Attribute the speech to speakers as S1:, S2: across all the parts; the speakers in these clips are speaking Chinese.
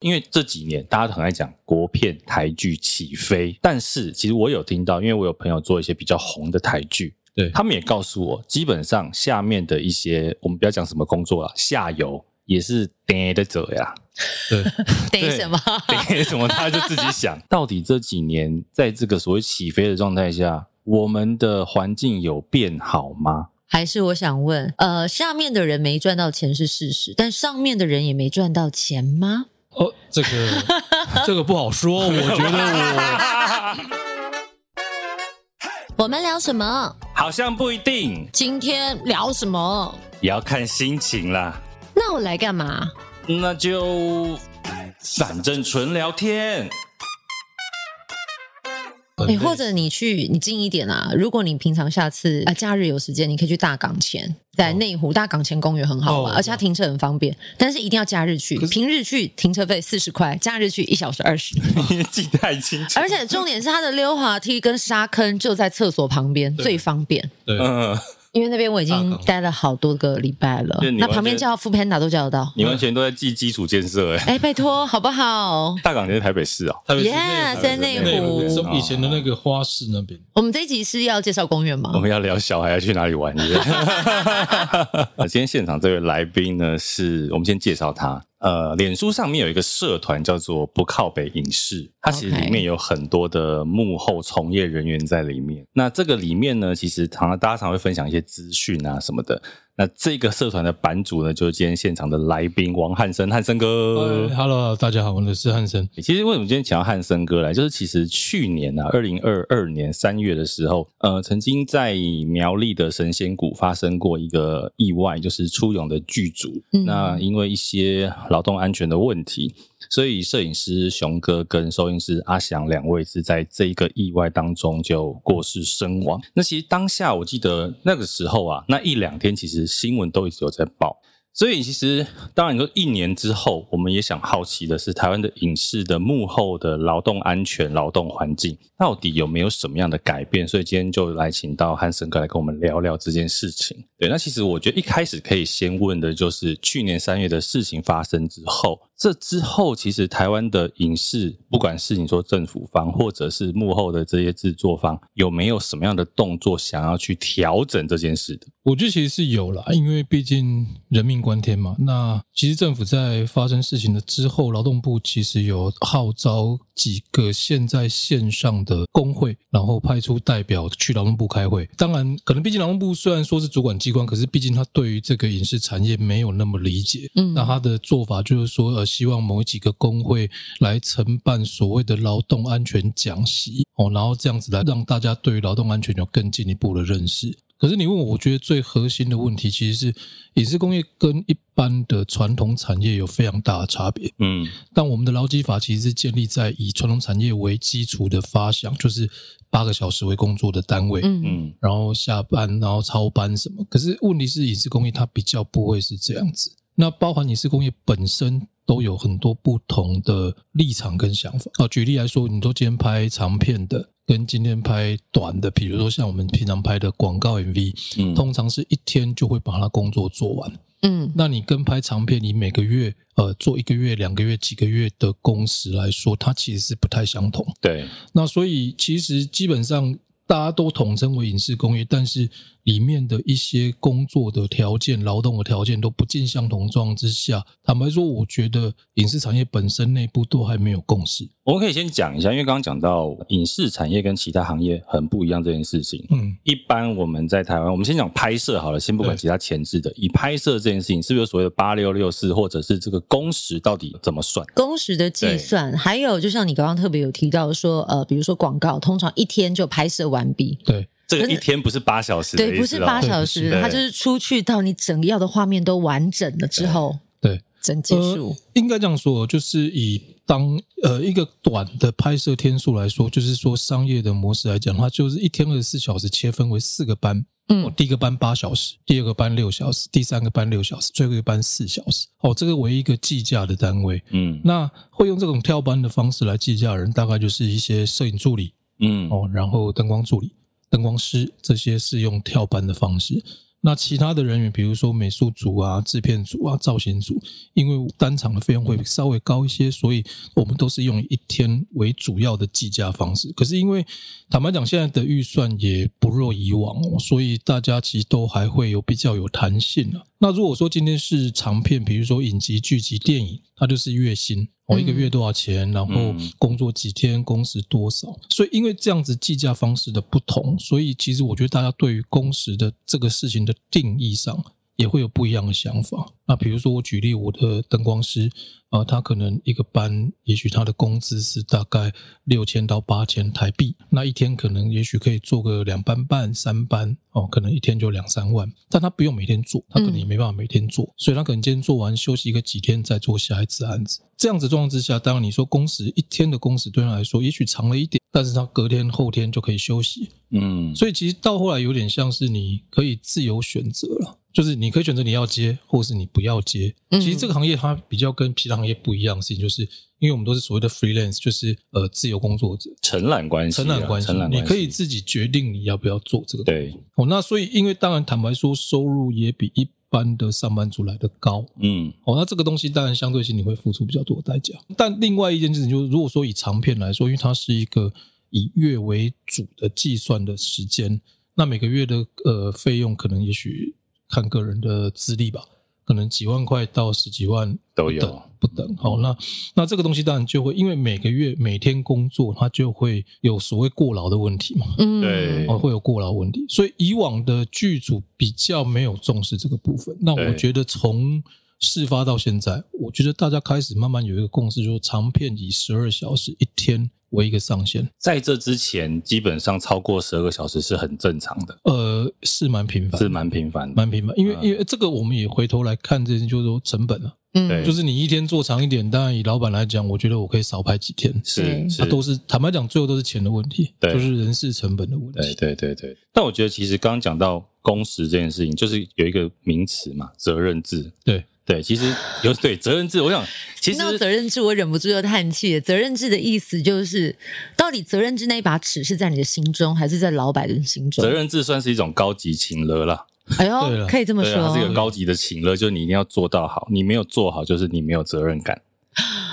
S1: 因为这几年大家都很爱讲国片台剧起飞，但是其实我有听到，因为我有朋友做一些比较红的台剧，
S2: 对，
S1: 他们也告诉我，基本上下面的一些我们不要讲什么工作了，下游也是跌的走呀。
S2: 对，
S3: 跌什么？
S1: 跌什么？他就自己想 到底这几年在这个所谓起飞的状态下，我们的环境有变好吗？
S3: 还是我想问，呃，下面的人没赚到钱是事实，但上面的人也没赚到钱吗？
S2: 哦，这个这个不好说，我觉得我
S3: 我们聊什么？
S1: 好像不一定。
S3: 今天聊什么？
S1: 也要看心情啦。
S3: 那我来干嘛？
S1: 那就反正纯聊天。
S3: 哎，或者你去，你近一点啊。如果你平常下次啊假日有时间，你可以去大港前，在内湖大港前公园很好玩，而且它停车很方便。但是一定要假日去，平日去停车费四十块，假日去一小时二十。
S1: 你记得太清楚。
S3: 而且重点是它的溜滑梯跟沙坑就在厕所旁边，最方便。
S2: 对，
S1: 嗯。
S3: 因为那边我已经待了好多个礼拜了，那旁边叫 Foodpanda 都叫得到。
S1: 你完全都在记基础建设哎！
S3: 哎，拜托，好不好？
S1: 大港在台北市啊，
S2: 台北市
S3: 在内湖，
S2: 以前的那个花市那边。
S3: 我们这一集是要介绍公园吗？
S1: 我们要聊小孩要去哪里玩。今天现场这位来宾呢，是我们先介绍他。呃，脸书上面有一个社团叫做“不靠北影视”，它其实里面有很多的幕后从业人员在里面。那这个里面呢，其实常常大家常会分享一些资讯啊什么的。那这个社团的版主呢，就是今天现场的来宾王汉生，汉生哥。
S2: Hello，大家好，我是汉生。
S1: 其实为什么今天请到汉生哥来，就是其实去年啊，二零二二年三月的时候，呃，曾经在苗栗的神仙谷发生过一个意外，就是出勇的剧组，嗯、那因为一些劳动安全的问题。所以，摄影师熊哥跟收音师阿翔两位是在这一个意外当中就过世身亡。那其实当下，我记得那个时候啊，那一两天其实新闻都一直有在报。所以其实，当然你说一年之后，我们也想好奇的是，台湾的影视的幕后的劳动安全、劳动环境到底有没有什么样的改变？所以今天就来请到汉生哥来跟我们聊聊这件事情。对，那其实我觉得一开始可以先问的就是，去年三月的事情发生之后，这之后其实台湾的影视，不管是你说政府方或者是幕后的这些制作方，有没有什么样的动作想要去调整这件事的？
S2: 我觉得其实是有啦，因为毕竟人命关天嘛。那其实政府在发生事情的之后，劳动部其实有号召几个现在线上的工会，然后派出代表去劳动部开会。当然，可能毕竟劳动部虽然说是主管机关，可是毕竟他对于这个影视产业没有那么理解。嗯，那他的做法就是说，呃，希望某几个工会来承办所谓的劳动安全讲习哦，然后这样子来让大家对于劳动安全有更进一步的认识。可是你问我，我觉得最核心的问题其实是影视工业跟一般的传统产业有非常大的差别。嗯，但我们的劳基法其实是建立在以传统产业为基础的发想，就是八个小时为工作的单位。嗯嗯，然后下班，然后超班什么。可是问题是，影视工业它比较不会是这样子。那包含影视工业本身都有很多不同的立场跟想法。啊，举例来说，你都今天拍长片的。跟今天拍短的，比如说像我们平常拍的广告 MV，嗯，通常是一天就会把它工作做完，嗯，那你跟拍长片，你每个月呃做一个月、两个月、几个月的工时来说，它其实是不太相同。
S1: 对，
S2: 那所以其实基本上大家都统称为影视工业，但是里面的一些工作的条件、劳动的条件都不尽相同状况之下，坦白说，我觉得影视产业本身内部都还没有共识。
S1: 我们可以先讲一下，因为刚刚讲到影视产业跟其他行业很不一样这件事情。嗯，一般我们在台湾，我们先讲拍摄好了，先不管其他前置的，以拍摄这件事情，是不是有所谓的八六六四，或者是这个工时到底怎么算？
S3: 工时的计算，还有就像你刚刚特别有提到说，呃，比如说广告，通常一天就拍摄完毕。
S2: 对，
S1: 这个一天不是八小时，
S3: 对，不是八小时，它就是出去到你整个要的画面都完整了之后，
S2: 对，
S3: 整结束。
S2: 呃，应该这样说，就是以。当呃一个短的拍摄天数来说，就是说商业的模式来讲，它就是一天二十四小时切分为四个班，嗯，第一个班八小时，第二个班六小时，第三个班六小时，最后一个班四小时。哦，这个为一个计价的单位，嗯，那会用这种跳班的方式来计价的人，大概就是一些摄影助理，嗯，哦，然后灯光助理、灯光师这些是用跳班的方式。那其他的人员，比如说美术组啊、制片组啊、造型组，因为单场的费用会稍微高一些，所以我们都是用一天为主要的计价方式。可是因为坦白讲，现在的预算也不若以往哦，所以大家其实都还会有比较有弹性啊。那如果说今天是长片，比如说影集、剧集、电影，它就是月薪。我一个月多少钱？然后工作几天，工时多少？所以因为这样子计价方式的不同，所以其实我觉得大家对于工时的这个事情的定义上。也会有不一样的想法。那比如说，我举例，我的灯光师啊、呃，他可能一个班，也许他的工资是大概六千到八千台币。那一天可能也许可以做个两班半、三班哦，可能一天就两三万。但他不用每天做，他可能也没办法每天做，嗯、所以他可能今天做完休息个几天，再做下一次案子。这样子状况之下，当然你说工时一天的工时对他来说也许长了一点，但是他隔天后天就可以休息。嗯，所以其实到后来有点像是你可以自由选择了。就是你可以选择你要接，或是你不要接。其实这个行业它比较跟其他行业不一样的事情，就是因为我们都是所谓的 freelance，就是呃自由工作者，
S1: 承揽关系，
S2: 承揽关系，你可以自己决定你要不要做这个。对，哦，那所以因为当然坦白说，收入也比一般的上班族来的高。嗯，哦，那这个东西当然相对性你会付出比较多的代价。但另外一件事情就是，如果说以长片来说，因为它是一个以月为主的计算的时间，那每个月的呃费用可能也许。看个人的资历吧，可能几万块到十几万都有不等。好，那那这个东西当然就会因为每个月每天工作，它就会有所谓过劳的问题嘛。嗯，对，会有过劳问题。所以以往的剧组比较没有重视这个部分。那我觉得从事发到现在，我觉得大家开始慢慢有一个共识，就是长片以十二小时一天。为一个上限，
S1: 在这之前，基本上超过十二个小时是很正常的。
S2: 呃，是蛮频繁，
S1: 是蛮频繁，
S2: 蛮频繁。因为，因为这个，我们也回头来看，这些就是说成本啊。嗯，就是你一天做长一点，当然以老板来讲，我觉得我可以少拍几天。
S1: 是，
S2: 是，都是坦白讲，最后都是钱的问题，对，就是人事成本的问题。
S1: 对，对，对，对。但我觉得，其实刚刚讲到工时这件事情，就是有一个名词嘛，责任制。
S2: 对。
S1: 对，其实有对责任制，我想 其实
S3: 听到责任制，我忍不住又叹气。责任制的意思就是，到底责任制那一把尺是在你的心中，还是在老板的心中？
S1: 责任制算是一种高级情勒了啦。
S3: 哎呦，可以这么说，
S1: 它是一个高级的情勒，就是你一定要做到好，你没有做好，就是你没有责任感。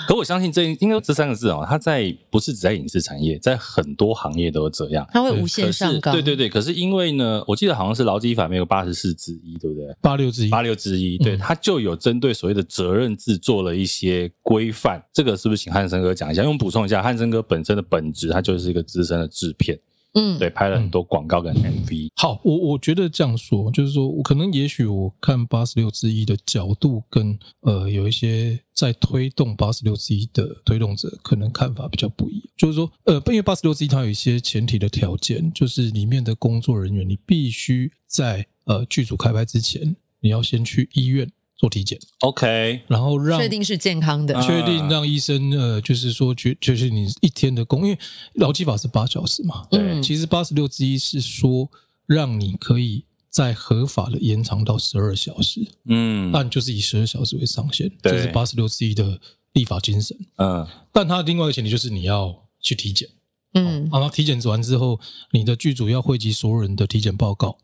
S1: 可我相信这应该这三个字哦，它在不是只在影视产业，在很多行业都是这样。
S3: 它会无限上纲。
S1: 对对对，可是因为呢，我记得好像是劳基法没有八十四之一，对不对？
S2: 八六之一，
S1: 八六之一，对，它就有针对所谓的责任制做了一些规范。这个是不是请汉森哥讲一下？因为我们补充一下，汉森哥本身的本质，他就是一个资深的制片。嗯，对，拍了很多广告跟 MV。
S2: 好，我我觉得这样说，就是说我可能也许我看八十六之一的角度跟呃有一些在推动八十六之一的推动者可能看法比较不一样。就是说，呃，因为八十六之一它有一些前提的条件，就是里面的工作人员你必须在呃剧组开拍之前，你要先去医院。做体检
S1: ，OK，
S2: 然后让
S3: 确定是健康的，
S2: 确定让医生呃，就是说，就就是你一天的工，因为劳基法是八小时嘛，对，其实八十六之一是说让你可以在合法的延长到十二小时，嗯，那你就是以十二小时为上限，这是八十六之一的立法精神，嗯，但它的另外一个前提就是你要去体检，嗯，然后体检完之后，你的剧组要汇集所有人的体检报告。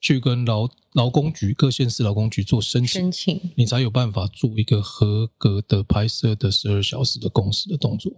S2: 去跟劳劳工局各县市劳工局做申请，申请你才有办法做一个合格的拍摄的十二小时的工时的动作。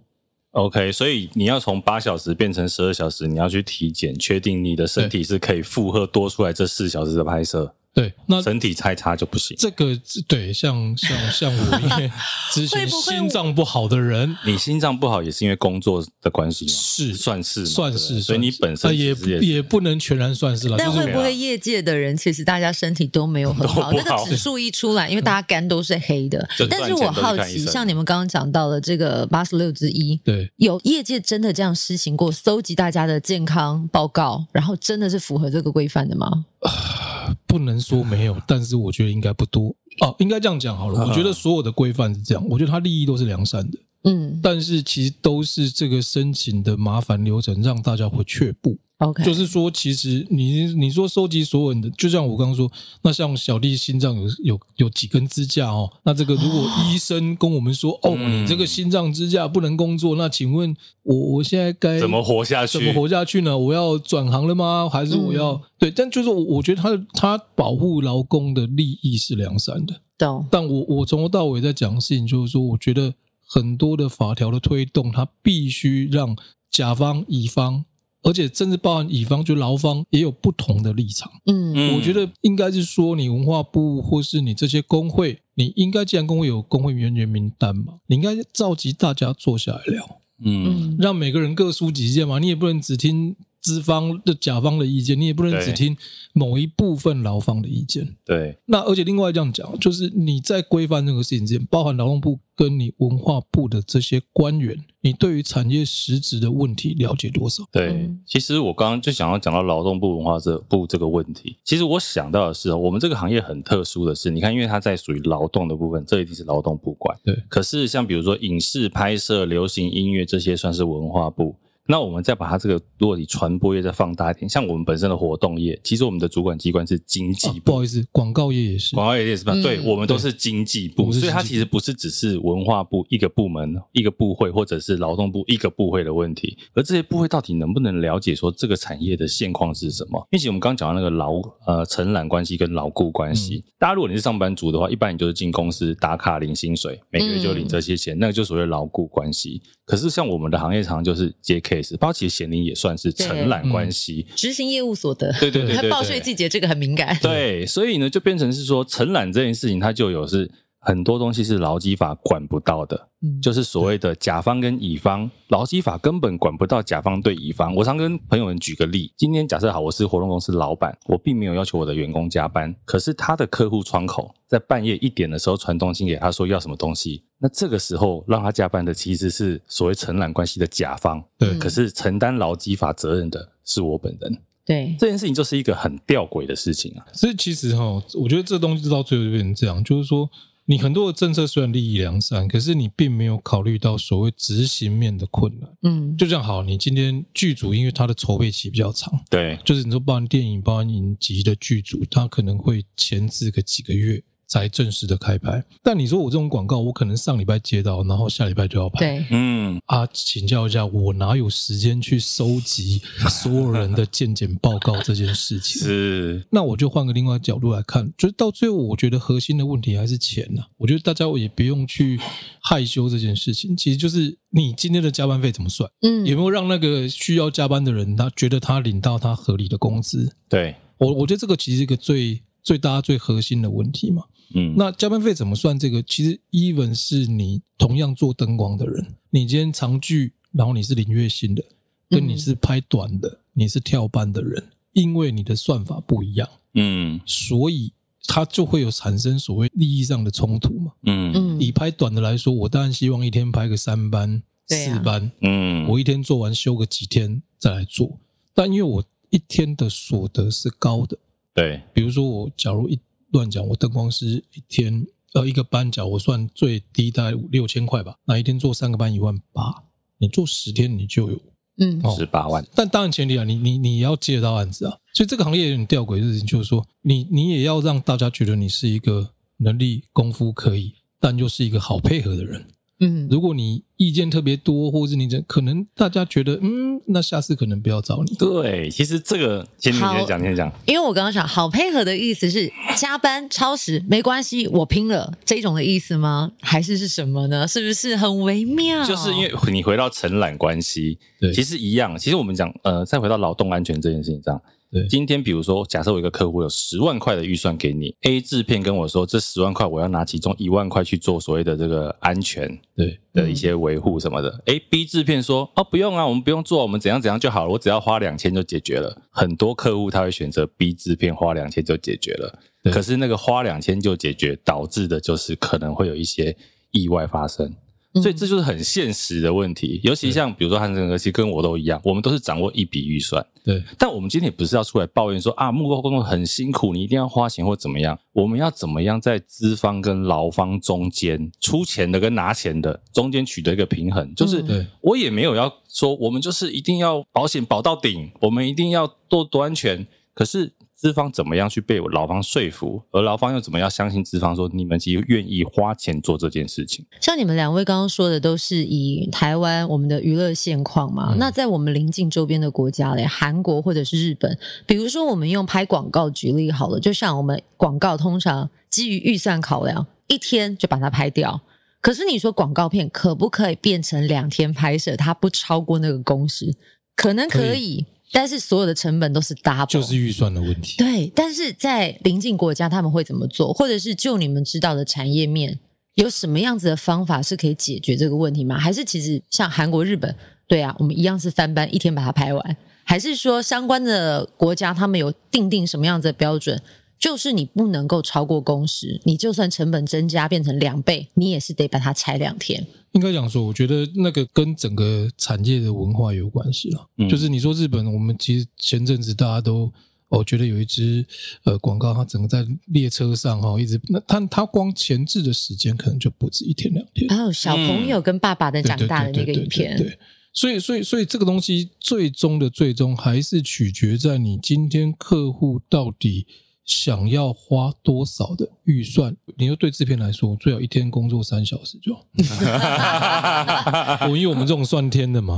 S1: OK，所以你要从八小时变成十二小时，你要去体检，确定你的身体是可以负荷多出来这四小时的拍摄。
S2: 对，那
S1: 身体太差就不行。
S2: 这个对，像像像我，因为之前心脏不好的人，
S1: 你心脏不好也是因为工作的关系吗？
S2: 是，
S1: 算是，
S2: 算是。
S1: 所以你本身
S2: 也也不能全然算是了。
S3: 但会不会业界的人其实大家身体都没有很好？那个指数一出来，因为大家肝都是黑的。但是我好奇，像你们刚刚讲到的这个八十六之一，
S2: 对，
S3: 有业界真的这样施行过，搜集大家的健康报告，然后真的是符合这个规范的吗？
S2: 不能说没有，但是我觉得应该不多哦。应该这样讲好了，我觉得所有的规范是这样，我觉得它利益都是良善的，嗯，但是其实都是这个申请的麻烦流程让大家会却步
S3: ，OK，
S2: 就是说，其实你你说收集所有人的，就像我刚刚说，那像小弟心脏有有有几根支架哦，那这个如果医生跟我们说，哦，你这个心脏支架不能工作，那请问我我现在该
S1: 怎么活下去？
S2: 怎么活下去呢？我要转行了吗？还是我要、嗯、对？但就是我我觉得他他保护劳工的利益是良善的，
S3: 懂？
S2: 但我我从头到尾在讲的事情，就是说，我觉得很多的法条的推动，它必须让甲方乙方。而且甚至包含乙方，就劳方也有不同的立场。嗯，我觉得应该是说，你文化部或是你这些工会，你应该既然工会有工会人员名单嘛，你应该召集大家坐下来聊。嗯，让每个人各抒己见嘛，你也不能只听。资方的甲方的意见，你也不能只听某一部分劳方的意见。
S1: 对，
S2: 那而且另外这样讲，就是你在规范这个事情之前，包含劳动部跟你文化部的这些官员，你对于产业实质的问题了解多少？
S1: 对，其实我刚刚就想要讲到劳动部文化这部这个问题。其实我想到的是，我们这个行业很特殊的是，你看，因为它在属于劳动的部分，这一定是劳动部管。
S2: 对，
S1: 可是像比如说影视拍摄、流行音乐这些，算是文化部。那我们再把它这个，如果你传播业再放大一点，像我们本身的活动业，其实我们的主管机关是经济部。
S2: 啊，不好意思，广告业也是，
S1: 广告业也是吧？嗯、对，我们都是经济部，所以它其实不是只是文化部一个部门、一个部会，或者是劳动部一个部会的问题，而这些部会到底能不能了解说这个产业的现况是什么？因为我们刚刚讲到那个劳呃承揽关系跟牢固关系，嗯、大家如果你是上班族的话，一般你就是进公司打卡领薪水，每个月就领这些钱，嗯、那个就所谓牢固关系。可是像我们的行业常常就是接 case，包括其实咸宁也算是承揽关系，
S3: 执行业务所得，
S1: 对对对，对，
S3: 报税季节这个很敏感，
S1: 对，所以呢就变成是说承揽这件事情，它就有是。很多东西是劳基法管不到的，嗯，就是所谓的甲方跟乙方，劳基法根本管不到甲方对乙方。我常跟朋友们举个例，今天假设好，我是活动公司老板，我并没有要求我的员工加班，可是他的客户窗口在半夜一点的时候传东西给他说要什么东西，那这个时候让他加班的其实是所谓承揽关系的甲方，对，可是承担劳基法责任的是我本人，
S3: 对，
S1: 这件事情就是一个很吊诡的事情啊。
S2: 所以其实哈，我觉得这东西到最后就变成这样，就是说。你很多的政策虽然利益良善，可是你并没有考虑到所谓执行面的困难。嗯，就这样好，你今天剧组因为它的筹备期比较长，
S1: 对，
S2: 就是你说包含电影、包含影集的剧组，它可能会前置个几个月。才正式的开拍，但你说我这种广告，我可能上礼拜接到，然后下礼拜就要拍。
S3: 对，
S1: 嗯
S2: 啊，请教一下，我哪有时间去收集所有人的健检报告这件事情？
S1: 是，
S2: 那我就换个另外角度来看，就是到最后，我觉得核心的问题还是钱呐、啊。我觉得大家也不用去害羞这件事情，其实就是你今天的加班费怎么算？嗯，有没有让那个需要加班的人他觉得他领到他合理的工资？
S1: 对
S2: 我，我觉得这个其实是一个最最大最核心的问题嘛。嗯，那加班费怎么算？这个其实，even 是你同样做灯光的人，你今天长剧，然后你是领月薪的，跟你是拍短的，你是跳班的人，因为你的算法不一样，嗯，所以它就会有产生所谓利益上的冲突嘛。嗯，以拍短的来说，我当然希望一天拍个三班、四班，嗯，我一天做完休个几天再来做，但因为我一天的所得是高的，
S1: 对，
S2: 比如说我假如一。乱讲，我灯光师一天呃一个班角，我算最低大概五六千块吧。那一天做三个班一万八，你做十天你就有
S3: 嗯
S1: 十八万。
S2: 但当然前提啊，你你你要接得到案子啊。所以这个行业有点吊诡的事情，就是说你你也要让大家觉得你是一个能力功夫可以，但又是一个好配合的人。嗯，如果你意见特别多，或者是你这可能大家觉得，嗯，那下次可能不要找你。
S1: 对，其实这个先你先讲，你先讲。
S3: 因为我刚刚讲好配合的意思是加班超时没关系，我拼了这种的意思吗？还是是什么呢？是不是很微妙？
S1: 就是因为你回到承揽关系，对，其实一样。其实我们讲，呃，再回到劳动安全这件事情上。对，今天比如说，假设我一个客户有十万块的预算给你，A 制片跟我说，这十万块我要拿其中一万块去做所谓的这个安全对的一些维护什么的。哎、嗯、，B 制片说，哦，不用啊，我们不用做，我们怎样怎样就好了，我只要花两千就解决了。很多客户他会选择 B 制片花两千就解决了，可是那个花两千就解决导致的就是可能会有一些意外发生。所以这就是很现实的问题。尤其像比如说汉森哥，其实跟我都一样，我们都是掌握一笔预算。
S2: 对，
S1: 但我们今天也不是要出来抱怨说啊，幕后工作很辛苦，你一定要花钱或怎么样。我们要怎么样在资方跟劳方中间出钱的跟拿钱的中间取得一个平衡？就是，我也没有要说我们就是一定要保险保到顶，我们一定要多多安全。可是。资方怎么样去被劳方说服，而劳方又怎么样相信资方说你们其实愿意花钱做这件事情？
S3: 像你们两位刚刚说的，都是以台湾我们的娱乐现况嘛。嗯、那在我们邻近周边的国家嘞，韩国或者是日本，比如说我们用拍广告举例好了，就像我们广告通常基于预算考量，一天就把它拍掉。可是你说广告片可不可以变成两天拍摄？它不超过那个工时，可能可以。可以但是所有的成本都是 double，
S2: 就是预算的问题。
S3: 对，但是在邻近国家他们会怎么做？或者是就你们知道的产业面，有什么样子的方法是可以解决这个问题吗？还是其实像韩国、日本，对啊，我们一样是翻班，一天把它拍完？还是说相关的国家他们有定定什么样子的标准？就是你不能够超过工时，你就算成本增加变成两倍，你也是得把它拆两天。
S2: 应该讲说，我觉得那个跟整个产业的文化有关系了。嗯，就是你说日本，我们其实前阵子大家都哦觉得有一支呃广告，它整个在列车上哈，一直那它它光前置的时间可能就不止一天两天。
S3: 还有小朋友跟爸爸的长大的那个影片。
S2: 对，所以所以所以这个东西最终的最终还是取决在你今天客户到底。想要花多少的预算？你说对制片来说，最好一天工作三小时就好。我因为我们这种算天的嘛.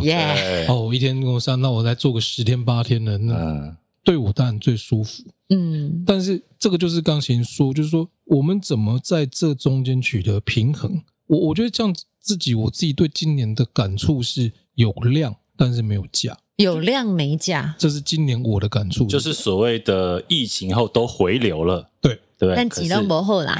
S2: 哦，一天工作三，那我再做个十天八天的，那对我当然最舒服。嗯，但是这个就是刚琴说，就是说我们怎么在这中间取得平衡？我我觉得这样自己，我自己对今年的感触是有量，但是没有价。
S3: 有量没价，
S2: 这是今年我的感触，
S1: 就是所谓的疫情后都回流了，
S2: 对。
S1: 对，
S3: 但几量不后啦，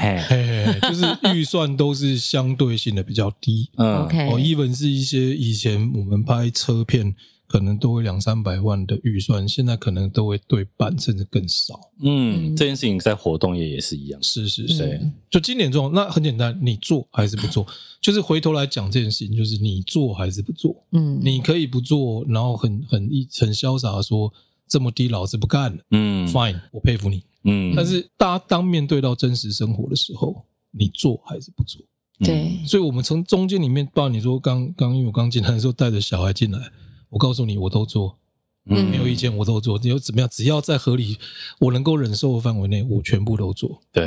S2: 就是预算都是相对性的比较低，嗯，OK，哦，even 是一些以前我们拍车片。可能都会两三百万的预算，现在可能都会对半甚至更少。
S1: 嗯，这件事情在活动业也是一样。
S2: 是是是，就今年这种，那很简单，你做还是不做？就是回头来讲这件事情，就是你做还是不做？嗯，你可以不做，然后很很一很潇洒的说这么低，老子不干了。嗯，Fine，我佩服你。嗯，但是大家当面对到真实生活的时候，你做还是不做？
S3: 对，
S2: 所以我们从中间里面，包括你说刚刚因为我刚进来的时候带着小孩进来。我告诉你，我都做，嗯，没有意见，我都做。你有怎么样？只要在合理、我能够忍受的范围内，我全部都做。
S1: 对，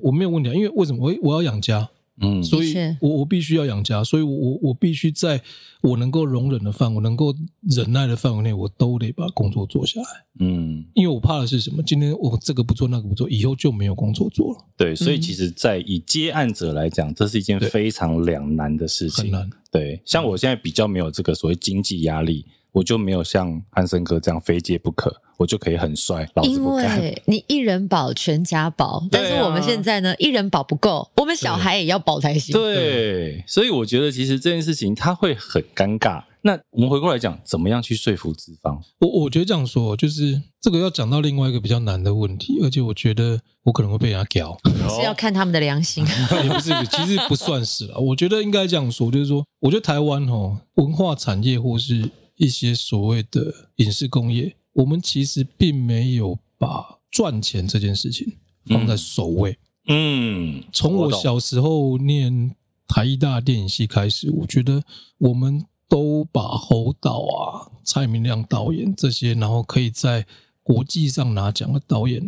S2: 我没有问题，因为为什么？我我要养家，嗯，所以我我必须要养家，所以我我我必须在我能够容忍的范围、我能够忍耐的范围内，我都得把工作做下来。嗯，因为我怕的是什么？今天我这个不做，那个不做，以后就没有工作做了。
S1: 对，所以其实，在以接案者来讲，这是一件非常两难的事情。
S2: 很难。
S1: 对，像我现在比较没有这个所谓经济压力，我就没有像汉森哥这样非接不可，我就可以很帅，老子不干。
S3: 因为你一人保全家保，但是我们现在呢，啊、一人保不够，我们小孩也要保才行。
S1: 对，对，所以我觉得其实这件事情它会很尴尬。那我们回过来讲，怎么样去说服资方？
S2: 我我觉得这样说，就是这个要讲到另外一个比较难的问题，而且我觉得我可能会被人家屌，
S3: 是要看他们的良心。
S2: 也不是，其实不算是了。我觉得应该这样说，就是说，我觉得台湾哦，文化产业或是一些所谓的影视工业，我们其实并没有把赚钱这件事情放在首位。嗯，从我小时候念台艺大电影系开始，我觉得我们。都把侯导啊、蔡明亮导演这些，然后可以在国际上拿奖的导演，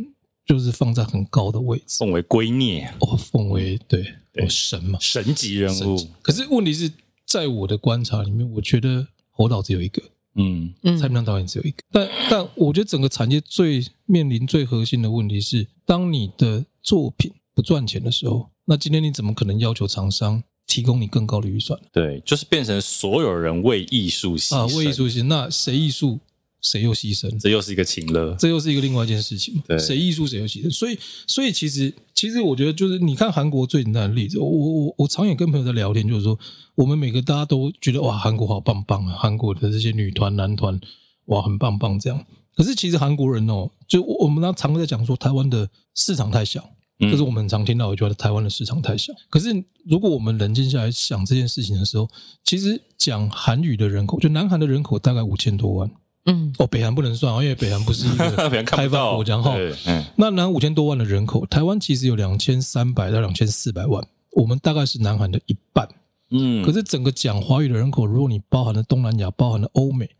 S2: 就是放在很高的位置，
S1: 奉为圭臬
S2: 哦，奉为对，对神嘛，
S1: 神级人物。
S2: 可是问题是在我的观察里面，我觉得侯导只有一个，嗯。嗯，蔡明亮导演只有一个。但但我觉得整个产业最面临最核心的问题是，当你的作品不赚钱的时候，那今天你怎么可能要求厂商？提供你更高的预算，
S1: 对，就是变成所有人为艺术牺牲。啊，
S2: 为艺术牺牲，那谁艺术谁又牺牲？
S1: 这又是一个情乐，
S2: 这又是一个另外一件事情。对，谁艺术谁又牺牲？所以，所以其实，其实我觉得就是你看韩国最简单的例子，我我我常也跟朋友在聊天，就是说，我们每个大家都觉得哇，韩国好棒棒啊，韩国的这些女团男团哇，很棒棒这样。可是其实韩国人哦，就我们常常在讲说，台湾的市场太小。这是我们很常听到，我觉得台湾的市场太小。可是如果我们冷静下来想这件事情的时候，其实讲韩语的人口，就南韩的人口大概五千多万。嗯，哦，北韩不能算，因为北韩不是一个 开放国家哈。嗯，那南五千多万的人口，台湾其实有两千三百到两千四百万，我们大概是南韩的一半。嗯，可是整个讲华语的人口，如果你包含了东南亚，包含了欧美，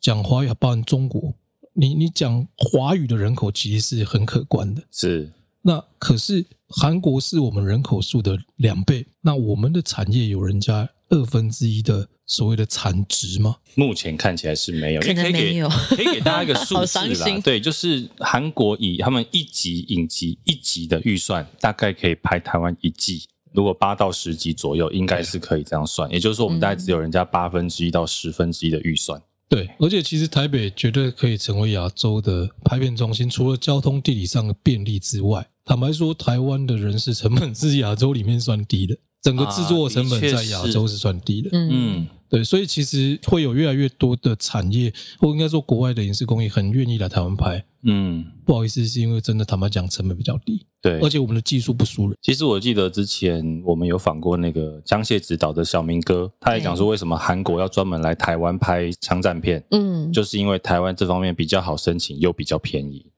S2: 讲华语还包含中国，你你讲华语的人口其实是很可观的。
S1: 是，
S2: 那可是韩国是我们人口数的两倍，那我们的产业有人家二分之一的。所谓的产值吗？
S1: 目前看起来是没有，
S3: 可能没有。
S1: 可以给大家一个数字啦。对，就是韩国以他们一集影集一集的预算，大概可以拍台湾一季。如果八到十集左右，应该是可以这样算。也就是说，我们大概只有人家八分之一到十分之一的预算。
S2: 对，而且其实台北绝对可以成为亚洲的拍片中心。除了交通地理上的便利之外，坦白说，台湾的人事成本是亚洲里面算低的。整个制作成本在亚洲是算低的。嗯。对，所以其实会有越来越多的产业，或应该说国外的影视工业很愿意来台湾拍。嗯，不好意思，是因为真的坦白讲，成本比较低。
S1: 对，
S2: 而且我们的技术不输人。
S1: 其实我记得之前我们有访过那个江蟹指导的小明哥，他也讲说为什么韩国要专门来台湾拍枪战片。嗯，就是因为台湾这方面比较好申请，又比较便宜。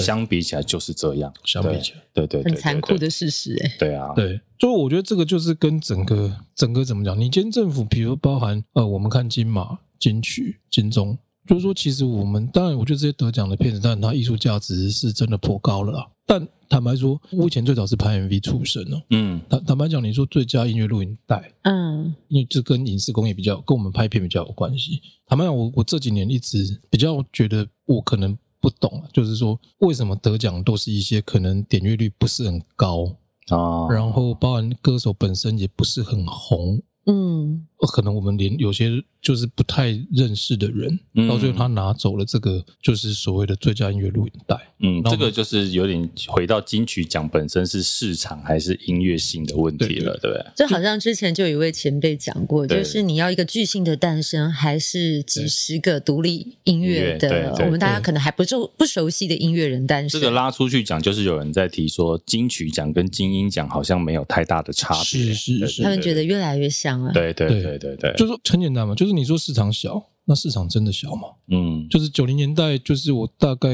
S1: 相比起来就是这样，
S2: 相比起来，
S1: 对对，
S3: 很残酷的事实哎。
S1: 对啊，
S2: 对，所以我觉得这个就是跟整个整个怎么讲？你今天政府，比如包含呃，我们看金马、金曲、金钟，就是说，其实我们当然，我觉得这些得奖的片子，当然它艺术价值是真的颇高了啦。但坦白说，我以前最早是拍 MV 出身哦。嗯，坦坦白讲，你说最佳音乐录影带，嗯，因为这跟影视工业比较，跟我们拍片比较有关系。坦白讲，我我这几年一直比较觉得我可能。不懂，就是说为什么得奖都是一些可能点阅率不是很高啊，然后包含歌手本身也不是很红，嗯，可能我们连有些。就是不太认识的人，到最后他拿走了这个，就是所谓的最佳音乐录影带。
S1: 嗯，这个就是有点回到金曲奖本身是市场还是音乐性的问题了，对不对？
S3: 就好像之前就有一位前辈讲过，就是你要一个巨星的诞生，还是几十个独立音乐的，我们大家可能还不熟不熟悉的音乐人诞生。
S1: 这个拉出去讲，就是有人在提说，金曲奖跟金音奖好像没有太大的差别，
S2: 是是是，
S3: 他们觉得越来越像了。
S1: 对对对对对，
S2: 就是很简单嘛，就是。你说市场小，那市场真的小吗？嗯，就是九零年代，就是我大概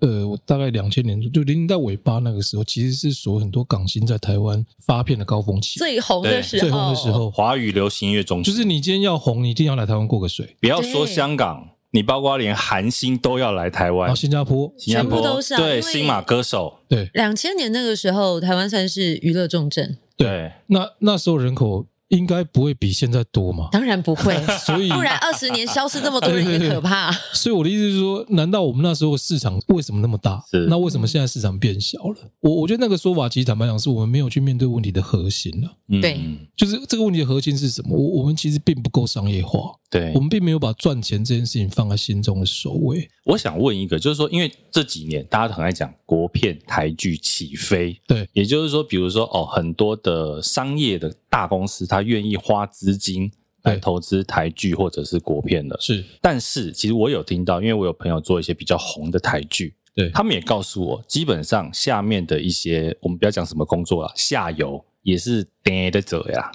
S2: 呃，我大概两千年就零零年代尾巴那个时候，其实是所有很多港星在台湾发片的高峰期，
S3: 最红的时候，
S2: 最红的时候，
S1: 华语流行音乐中心，
S2: 就是你今天要红，你一定要来台湾过个水。
S1: 不要说香港，你包括连韩星都要来台湾，
S2: 新加坡，
S1: 新加坡。
S3: 都是
S1: 对新马歌手，
S2: 对，
S3: 两千年那个时候，台湾算是娱乐重镇，
S2: 对，那那时候人口。应该不会比现在多嘛？
S3: 当然不会，所以不然二十年消失这么多人也可怕。
S2: 所以我的意思是说，难道我们那时候市场为什么那么大？是那为什么现在市场变小了？我我觉得那个说法其实坦白讲，是我们没有去面对问题的核心了。
S3: 对，
S2: 就是这个问题的核心是什么？我我们其实并不够商业化。
S1: 对，
S2: 我们并没有把赚钱这件事情放在心中的首位。
S1: 我想问一个，就是说，因为这几年大家都很爱讲国片台剧起飞，
S2: 对，
S1: 也就是说，比如说哦，很多的商业的大公司，他愿意花资金来投资台剧或者是国片的，
S2: 是。
S1: 但是，其实我有听到，因为我有朋友做一些比较红的台剧，
S2: 对，他
S1: 们也告诉我，基本上下面的一些，我们不要讲什么工作了，下游也是跌的走呀。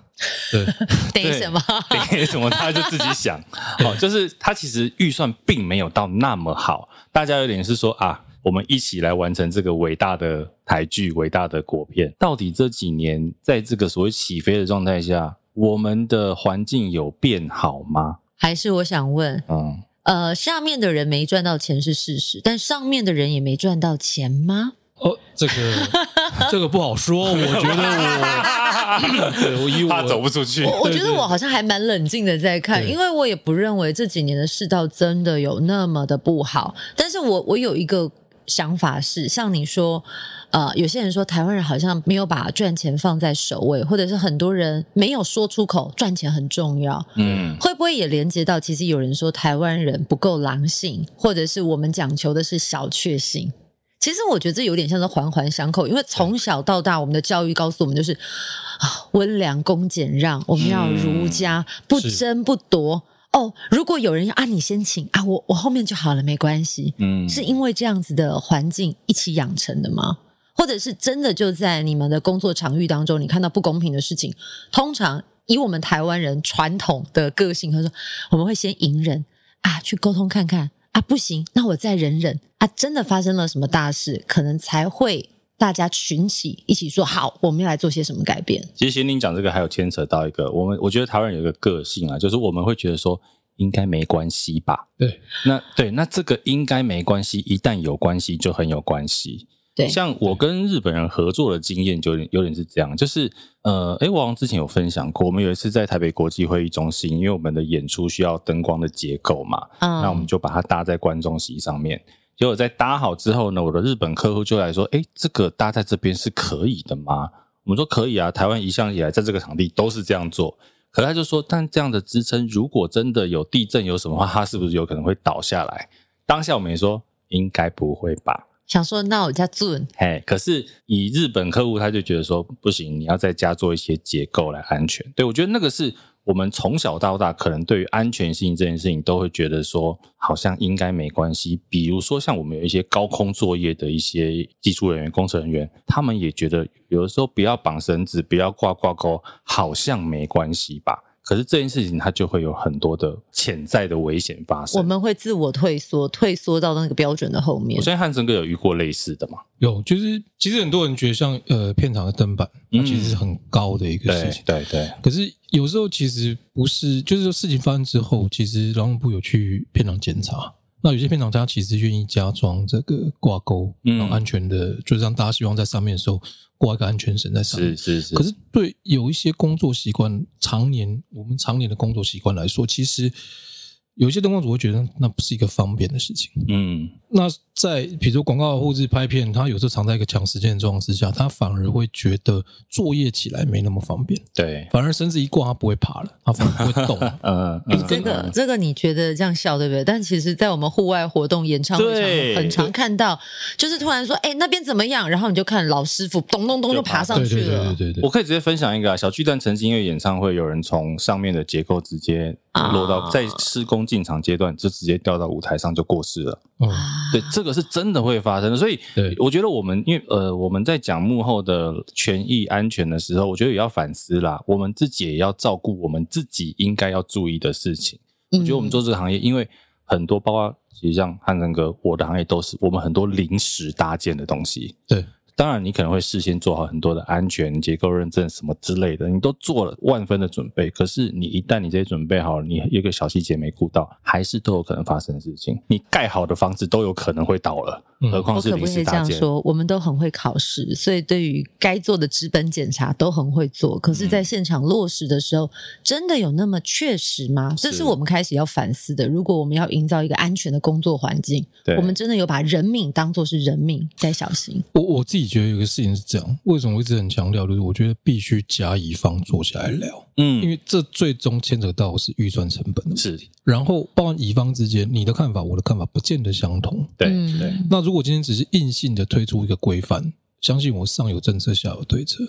S2: 对，
S3: 等什么？
S1: 等什么？他就自己想，哦，就是他其实预算并没有到那么好。大家有点是说啊，我们一起来完成这个伟大的台剧、伟大的国片。到底这几年在这个所谓起飞的状态下，我们的环境有变好吗？
S3: 还是我想问，嗯，呃，下面的人没赚到钱是事实，但上面的人也没赚到钱吗？
S2: 哦，这个 这个不好说。我觉得我，对我以我
S1: 怕走不出去。
S3: 我我觉得我好像还蛮冷静的在看，因为我也不认为这几年的世道真的有那么的不好。但是我我有一个想法是，像你说，呃，有些人说台湾人好像没有把赚钱放在首位，或者是很多人没有说出口赚钱很重要。嗯，会不会也连接到其实有人说台湾人不够狼性，或者是我们讲求的是小确幸？其实我觉得这有点像是环环相扣，因为从小到大，我们的教育告诉我们就是啊，温良恭俭让，我们要儒家，不争不夺。哦，如果有人要啊，你先请啊，我我后面就好了，没关系。嗯，是因为这样子的环境一起养成的吗？或者是真的就在你们的工作场域当中，你看到不公平的事情，通常以我们台湾人传统的个性，他说我们会先隐忍啊，去沟通看看啊，不行，那我再忍忍啊，真的发生了什么大事，可能才会大家群起一起说好，我们要来做些什么改变。
S1: 其实，贤宁讲这个还有牵扯到一个，我们我觉得台湾人有一个个性啊，就是我们会觉得说应该没关系吧？
S2: 对，
S1: 那对，那这个应该没关系，一旦有关系就很有关系。
S3: 对，
S1: 像我跟日本人合作的经验就有点有点是这样，就是呃，哎，我好像之前有分享过，我们有一次在台北国际会议中心，因为我们的演出需要灯光的结构嘛，嗯，那我们就把它搭在观众席上面。结果在搭好之后呢，我的日本客户就来说，哎，这个搭在这边是可以的吗？我们说可以啊，台湾一向以来在这个场地都是这样做。可是他就说，但这样的支撑，如果真的有地震有什么话，它是不是有可能会倒下来？当下我们也说，应该不会吧。
S3: 想说那我加做，
S1: 嘿，可是以日本客户他就觉得说不行，你要再加做一些结构来安全。对，我觉得那个是我们从小到大可能对于安全性这件事情都会觉得说好像应该没关系。比如说像我们有一些高空作业的一些技术人员、工程人员，他们也觉得有的时候不要绑绳子、不要挂挂钩，好像没关系吧。可是这件事情，它就会有很多的潜在的危险发生。
S3: 我们会自我退缩，退缩到那个标准的后面。
S1: 我相信汉森哥有遇过类似的吗？
S2: 有，就是其实很多人觉得像呃片场的灯板，它其实是很高的一个事情。
S1: 嗯、对对，对。可
S2: 是有时候其实不是，就是说事情发生之后，其实劳动部有去片场检查。那有些片场家其实愿意加装这个挂钩，然后安全的，嗯、就是让大家希望在上面的时候挂一个安全绳在上面。
S1: 是是是。
S2: 可是对有一些工作习惯，常年我们常年的工作习惯来说，其实。有些灯光组会觉得那不是一个方便的事情。嗯，那在比如说广告或者拍片，他有时候藏在一个抢时间的状况之下，他反而会觉得作业起来没那么方便。
S1: 对，
S2: 反而绳子一挂，他不会爬了，他反而不会动了。
S1: 嗯，
S3: 这个这个你觉得这样笑对不对？但其实，在我们户外活动演唱会上，很常看到，就是突然说，哎，那边怎么样？然后你就看老师傅咚咚咚就爬上去了。
S2: 对对对对对。
S1: 我可以直接分享一个啊，小巨蛋曾经因为演唱会，有人从上面的结构直接。落到在施工进场阶段，就直接掉到舞台上就过世了。嗯，对，这个是真的会发生的。所以，我觉得我们因为呃，我们在讲幕后的权益安全的时候，我觉得也要反思啦。我们自己也要照顾我们自己应该要注意的事情。我觉得我们做这个行业，因为很多包括其实像汉森哥，我的行业都是我们很多临时搭建的东西。
S2: 对。
S1: 当然，你可能会事先做好很多的安全结构认证什么之类的，你都做了万分的准备。可是，你一旦你这些准备好了，你一个小细节没顾到，还是都有可能发生的事情。你盖好的房子都有可能会倒了，何况是临时搭建。我可不可以这样说？
S3: 我们都很会考试，所以对于该做的资本检查都很会做。可是，在现场落实的时候，真的有那么确实吗？这是我们开始要反思的。如果我们要营造一个安全的工作环境，我们真的有把人命当做是人命在小心。
S2: 我我自己觉得有个事情是。这样，为什么我一直很强调？就是我觉得必须甲乙方坐下来聊，嗯，因为这最终牵扯到的是预算成本的。
S1: 是，
S2: 然后包含乙方之间，你的看法，我的看法不见得相同。
S1: 对对。
S2: 那如果今天只是硬性的推出一个规范，相信我上有政策，下有对策，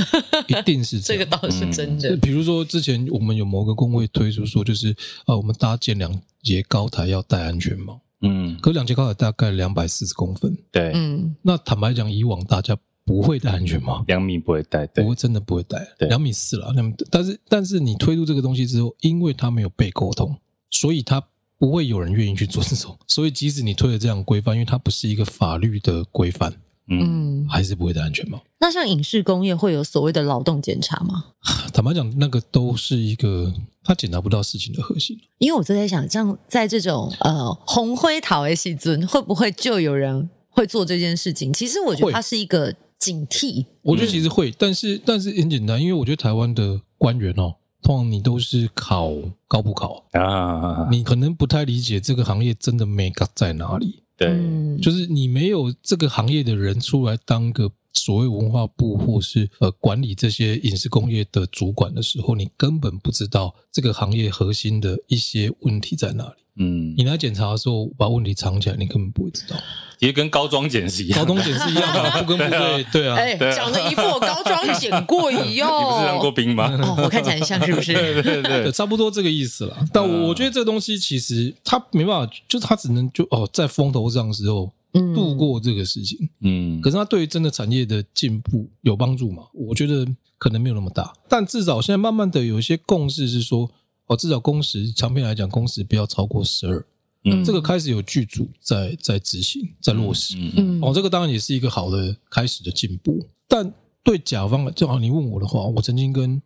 S2: 一定是
S3: 这个倒是真的。
S2: 比如说之前我们有某个工会推出说，就是啊，我们搭建两节高台要戴安全帽。嗯，可两节高台大概两百四十公分。
S1: 对，
S3: 嗯。
S2: 那坦白讲，以往大家。不会戴安全帽，
S1: 两米不会戴，不
S2: 会真的不会戴，两米四了。那么，但是但是你推出这个东西之后，因为它没有被沟通，所以它不会有人愿意去做这种。所以即使你推了这样规范，因为它不是一个法律的规范，嗯，还是不会戴安全帽。
S3: 那像影视工业会有所谓的劳动检查吗？
S2: 坦白讲，那个都是一个他检查不到事情的核心。
S3: 因为我就在想，像在这种呃红灰桃 A 戏尊，会不会就有人会做这件事情？其实我觉得它是一个。警惕，
S2: 我觉得其实会，但是但是很简单，因为我觉得台湾的官员哦，通常你都是考高补考啊，你可能不太理解这个行业真的美感在哪里。
S1: 对，
S2: 就是你没有这个行业的人出来当个所谓文化部或是呃管理这些影视工业的主管的时候，你根本不知道这个行业核心的一些问题在哪里。嗯，你来检查的时候把问题藏起来，你根本不会知道。
S1: 其实跟高装检是一样，
S2: 高装检是一样的，不跟部队对啊。
S3: 哎，讲的一副我高装检过一样。
S1: 你不是当过兵吗？
S3: 哦，我看起来很像是不是？
S1: 对对对，
S2: 差不多这个意思了。但我觉得这个东西其实它没办法，就是它只能就哦，在风头上的时候度过这个事情。
S1: 嗯，
S2: 可是它对于真的产业的进步有帮助吗？我觉得可能没有那么大。但至少现在慢慢的有一些共识是说，哦，至少工时长篇来讲，工时不要超过十二。嗯，这个开始有剧组在在执行，在落实。嗯嗯，哦，这个当然也是一个好的开始的进步。但对甲方，正好你问我的话，我曾经跟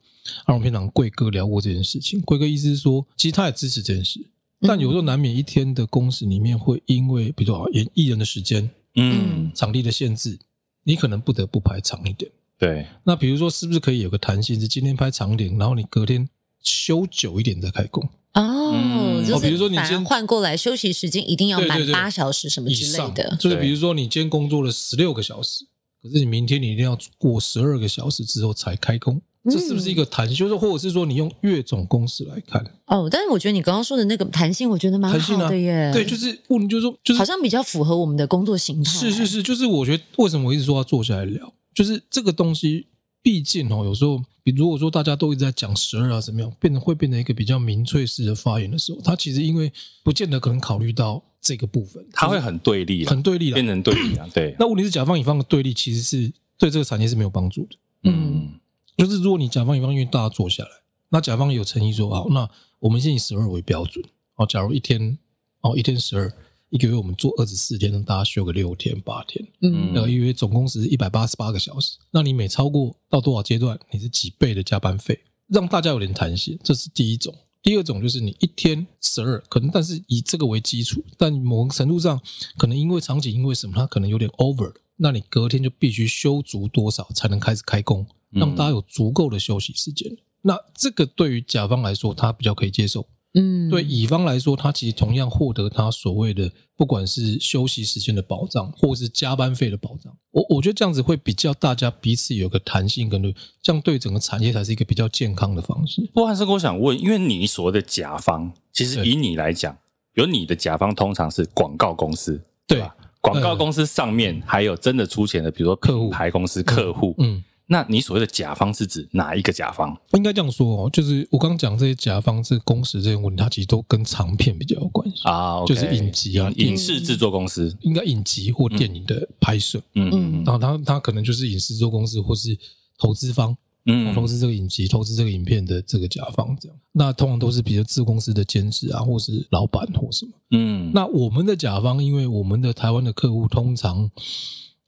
S2: 阿龙片长贵哥聊过这件事情。贵哥意思是说，其实他也支持这件事，但有时候难免一天的工时里面会因为，比如说演艺人的时间，嗯，场地的限制，你可能不得不排长一点。
S1: 对，
S2: 那比如说，是不是可以有个弹性，是今天拍长一点，然后你隔天休久一点再开工？
S3: 哦，就
S2: 比如说你今天
S3: 换过来休息时间一定要满八小时什么之类的，
S2: 就是比如说你今天工作了十六个小时，可是你明天你一定要过十二个小时之后才开工，这是不是一个弹性？就是或者是说你用月总公式来看？
S3: 哦，但是我觉得你刚刚说的那个弹性，我觉得蛮好的耶。
S2: 对，就是问题就是说，就是
S3: 好像比较符合我们的工作形态。
S2: 是是是，就是我觉得为什么我一直说要坐下来聊，就是这个东西。毕竟哦，有时候，比如果说大家都一直在讲十二啊，怎么样，变得会变成一个比较民粹式的发言的时候，他其实因为不见得可能考虑到这个部分，
S1: 他会很对立，
S2: 很对立，
S1: 变成对立啊。对，
S2: 那问题是甲方乙方的对立其实是对这个产业是没有帮助的。
S1: 嗯，
S2: 就是如果你甲方乙方愿意大家坐下来，那甲方有诚意说好，那我们先以十二为标准。哦，假如一天哦一天十二。一个月我们做二十四天，让大家休个六天八天，嗯，然后一个月总工时一百八十八个小时，那你每超过到多少阶段，你是几倍的加班费，让大家有点弹性，这是第一种。第二种就是你一天十二，可能但是以这个为基础，但某个程度上可能因为场景因为什么，它可能有点 over，那你隔天就必须休足多少才能开始开工，让大家有足够的休息时间。那这个对于甲方来说，他比较可以接受。嗯，对乙方来说，他其实同样获得他所谓的不管是休息时间的保障，或是加班费的保障。我我觉得这样子会比较大家彼此有个弹性，跟这样对整个产业才是一个比较健康的方式。
S1: 不过还是我想问，因为你所谓的甲方，其实以你来讲，有你的甲方通常是广告公司，对吧？广告公司上面还有真的出钱的，比如说客户、牌公司、客户，嗯。那你所谓的甲方是指哪一个甲方？
S2: 应该这样说哦，就是我刚刚讲这些甲方，是工时这些问题，它其实都跟长片比较有关系
S1: 啊，
S2: 就是影集啊、
S1: 影视制作公司，
S2: 应该影集或电影的拍摄，嗯嗯，然后他他可能就是影视制作公司或是投资方，嗯，投资这个影集、投资这个影片的这个甲方这样。那通常都是比如制公司的监制啊，或是老板或什么，嗯。那我们的甲方，因为我们的台湾的客户通常。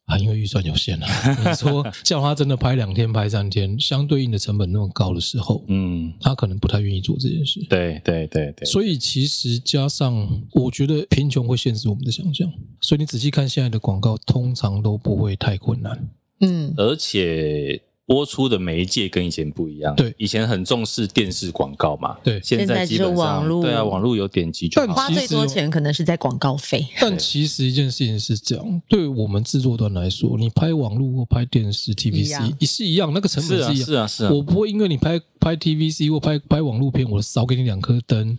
S2: 啊，因为预算有限啊，你说叫他真的拍两天、拍三天，相对应的成本那么高的时候，嗯，他可能不太愿意做这件事。
S1: 对对对对。
S2: 所以其实加上，我觉得贫穷会限制我们的想象。所以你仔细看现在的广告，通常都不会太困难。
S1: 嗯，而且。播出的媒介跟以前不一样，
S2: 对，
S1: 以前很重视电视广告嘛，
S2: 对，
S1: 现在基本上，对啊，网络有点击就好，
S3: 花最多钱可能是在广告费。
S2: 但其实一件事情是这样，对我们制作端来说，你拍网络或拍电视 TVC 也是一样，那个成本是一样，
S1: 是啊是啊，
S2: 我不会因为你拍拍 TVC 或拍拍网络片，我少给你两颗灯，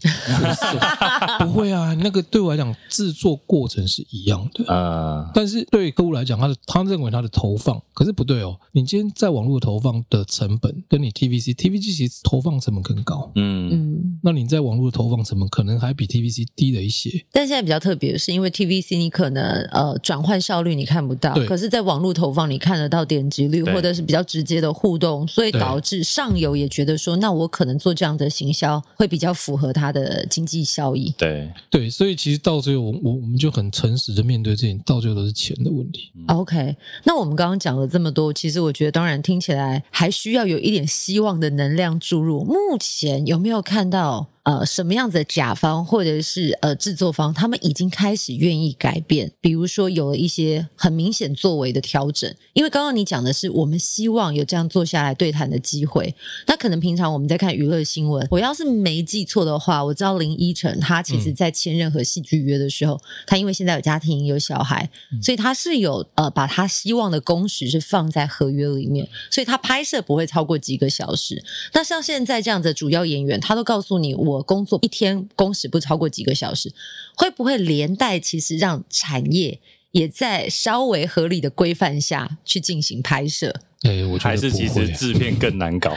S2: 不会啊，那个对我来讲制作过程是一样的。啊，但是对客户来讲，他的他认为他的投放，可是不对哦，你今天在网络。投放的成本跟你 TVC，TVC 其实投放成本更高，嗯。嗯，那你在网络的投放成本可能还比 TVC 低了一些。
S3: 但现在比较特别的是，因为 TVC 你可能呃转换效率你看不到，可是在网络投放你看得到点击率或者是比较直接的互动，所以导致上游也觉得说，那我可能做这样的行销会比较符合它的经济效益。
S1: 对。
S2: 对，所以其实到最后我我我们就很诚实的面对这点，到最后都是钱的问题。
S3: OK，那我们刚刚讲了这么多，其实我觉得当然听起来还需要有一点希望的能量注入。目前有没有看到？呃，什么样子的甲方或者是呃制作方，他们已经开始愿意改变，比如说有了一些很明显作为的调整。因为刚刚你讲的是，我们希望有这样坐下来对谈的机会。那可能平常我们在看娱乐新闻，我要是没记错的话，我知道林依晨她其实在签任何戏剧约的时候，嗯、他因为现在有家庭有小孩，所以她是有呃把她希望的工时是放在合约里面，所以她拍摄不会超过几个小时。那像现在这样子的主要演员，他都告诉你我。我工作一天工时不超过几个小时，会不会连带其实让产业也在稍微合理的规范下去进行拍摄？
S2: 对，我觉得
S1: 还是其实制片更难搞，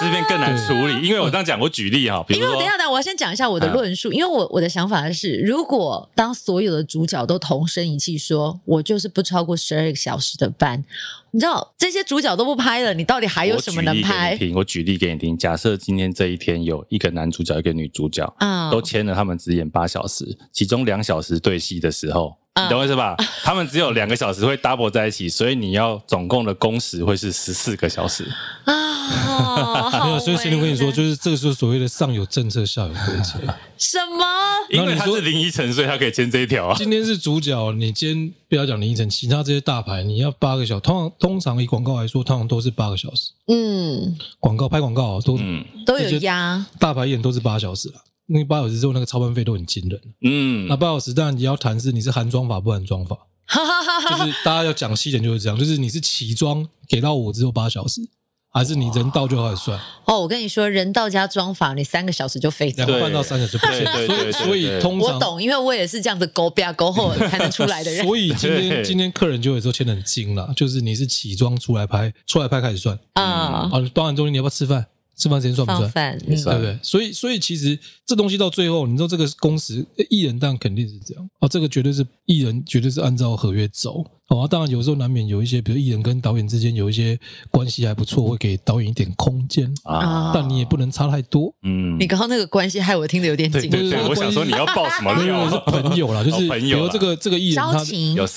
S1: 制片更难处理。因为我刚刚讲，我举例哈，
S3: 因为等一下，等，我要先讲一下我的论述。因为我我的想法是，如果当所有的主角都同声一气说，我就是不超过十二个小时的班，你知道这些主角都不拍了，你到底还有什么能拍？
S1: 我举例给你听，我举例给你听。假设今天这一天有一个男主角，一个女主角，啊，都签了，他们只演八小时，其中两小时对戏的时候。你懂我意思吧？他们只有两个小时会 double 在一起，所以你要总共的工时会是十四个小时
S3: 啊。
S2: 没有，所以现在跟你说，就是这个是所谓的上有政策，下有对策。
S3: 什么？
S1: 因为他是林依晨，所以他可以签这一条啊。
S2: 今天是主角，你今天不要讲林依晨，其他这些大牌，你要八个小时，通常通常以广告来说，通常都是八个小时。嗯，广告拍广告都、嗯、
S3: 都有压，
S2: 大牌演都是八小时了。那八小时之后，那个操办费都很惊人。嗯，那八小时当然你要谈是你是含装法不含妆法，就是大家要讲细点就是这样，就是你是起装给到我之后八小时，还是你人到就开始算？
S3: 哦，我跟你说，人到加装法，你三个小时就飞走，
S2: 两个半到三个小时不行。所以所以通常
S3: 我懂，因为我也是这样子勾边勾后才能出来的人。
S2: 所以今天今天客人就有时候签的很精了，就是你是起装出来拍，出来拍开始算啊。好，包完中间你要不要吃饭？吃饭时间算不算？
S3: 对
S2: 不对？所以，所以其实这东西到最后，你知道这个工时，艺人当然肯定是这样啊，这个绝对是艺人，绝对是按照合约走。哦，当然有时候难免有一些，比如艺人跟导演之间有一些关系还不错，会给导演一点空间啊，但你也不能差太多。嗯，
S3: 你刚刚那个关系害我听得有点紧。
S1: 对对对，我想说你要报什么料？
S2: 因为是朋友啦，就是比如这个这个艺人他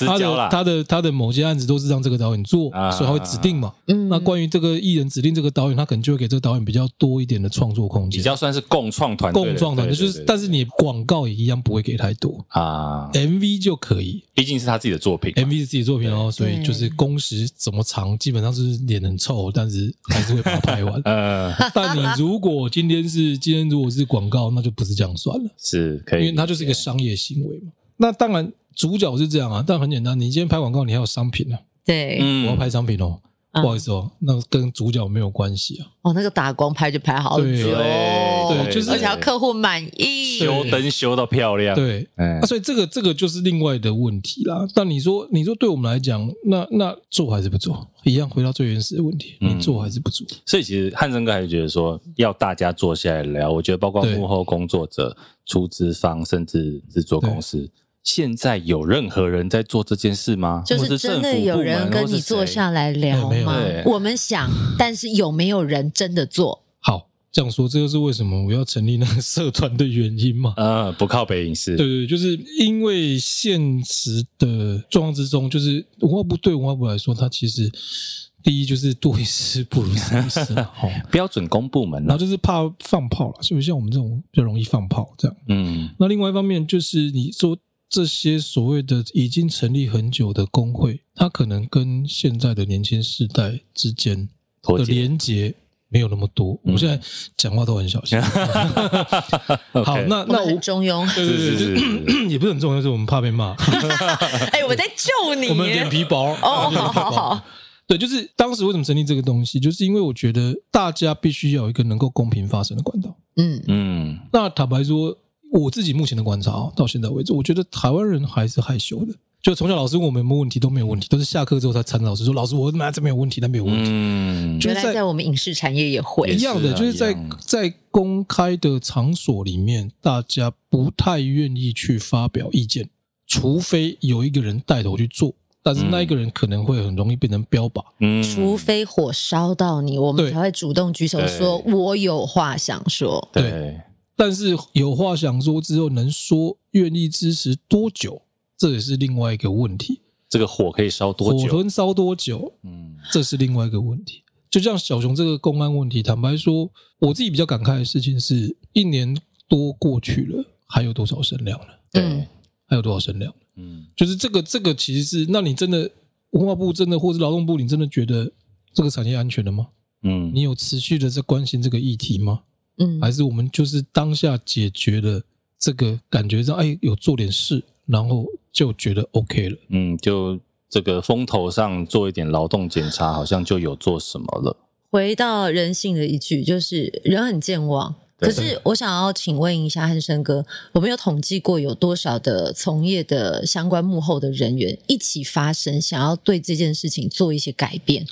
S2: 他的他的他的某些案子都是让这个导演做，所以他会指定嘛。嗯，那关于这个艺人指定这个导演，他可能就会给这个导演比较多一点的创作空间，
S1: 比较算是共创团队，
S2: 共创团队就是，但是你广告也一样不会给太多。啊，MV 就可以，
S1: 毕竟是他自己的作品
S2: ，MV 是自己的作品哦，所以。就是工时怎么长，基本上是脸很臭，但是还是会把它拍完。呃，但你如果今天是今天如果是广告，那就不是这样算了，
S1: 是可以，
S2: 因为它就是一个商业行为嘛。那当然主角是这样啊，但很简单，你今天拍广告，你还有商品啊。
S3: 对，
S2: 我要拍商品哦。不好意思哦，那跟主角没有关系啊。
S3: 哦，那个打光拍就拍好久，对，
S2: 对，就是
S3: 而且要客户满意，
S1: 修灯修到漂亮。
S2: 对，那所以这个这个就是另外的问题啦。但你说，你说对我们来讲，那那做还是不做？一样回到最原始的问题，你做还是不做？
S1: 所以其实汉森哥还是觉得说，要大家坐下来聊。我觉得包括幕后工作者、出资方，甚至制作公司。现在有任何人在做这件事吗？
S3: 就是真的有人跟你坐下来聊吗？我们想，但是有没有人真的做？
S2: 好，这样说，这就是为什么我要成立那个社团的原因嘛。
S1: 呃，不靠北影视，
S2: 对对，就是因为现实的状况之中，就是文化部对文化部来说，它其实第一就是多一事不如少一事，好，
S1: 标准公部门，
S2: 然后就是怕放炮了，所以像我们这种比较容易放炮这样。嗯，那另外一方面就是你说。这些所谓的已经成立很久的工会，它可能跟现在的年轻世代之间的连接没有那么多。我现在讲话都很小心。好，那那我
S3: 中庸，
S2: 对对对，也不是很重要，是我们怕被骂。
S3: 哎，我在救你，
S2: 我们脸皮薄。
S3: 哦，好好好。
S2: 对，就是当时为什么成立这个东西，就是因为我觉得大家必须要有一个能够公平发声的管道。嗯嗯。那坦白说。我自己目前的观察到现在为止，我觉得台湾人还是害羞的。就从小老师问我们有没有问题都没有问题，都是下课之后才缠着老师说：“老师，我他妈这没有问题，那没有问题。”
S3: 嗯，原来在我们影视产业也会
S2: 一样的，就是在在公开的场所里面，大家不太愿意去发表意见，除非有一个人带头去做，但是那一个人可能会很容易变成标靶。
S3: 嗯，除非火烧到你，我们才会主动举手说：“我有话想说。”
S2: 对。但是有话想说之后，能说愿意支持多久，这也是另外一个问题。
S1: 这个火可以烧多久？
S2: 火能烧多久？嗯，这是另外一个问题。就像小熊这个公安问题，坦白说，我自己比较感慨的事情是，一年多过去了，还有多少声量了？对，还有多少声量？嗯，就是这个，这个其实是，那你真的文化部真的，或是劳动部，你真的觉得这个产业安全了吗？嗯，你有持续的在关心这个议题吗？嗯，还是我们就是当下解决了这个感觉上，哎，有做点事，然后就觉得 OK 了。
S1: 嗯，就这个风头上做一点劳动检查，好像就有做什么了。
S3: 回到人性的一句，就是人很健忘。可是我想要请问一下汉生哥，我们有统计过有多少的从业的相关幕后的人员一起发声，想要对这件事情做一些改变？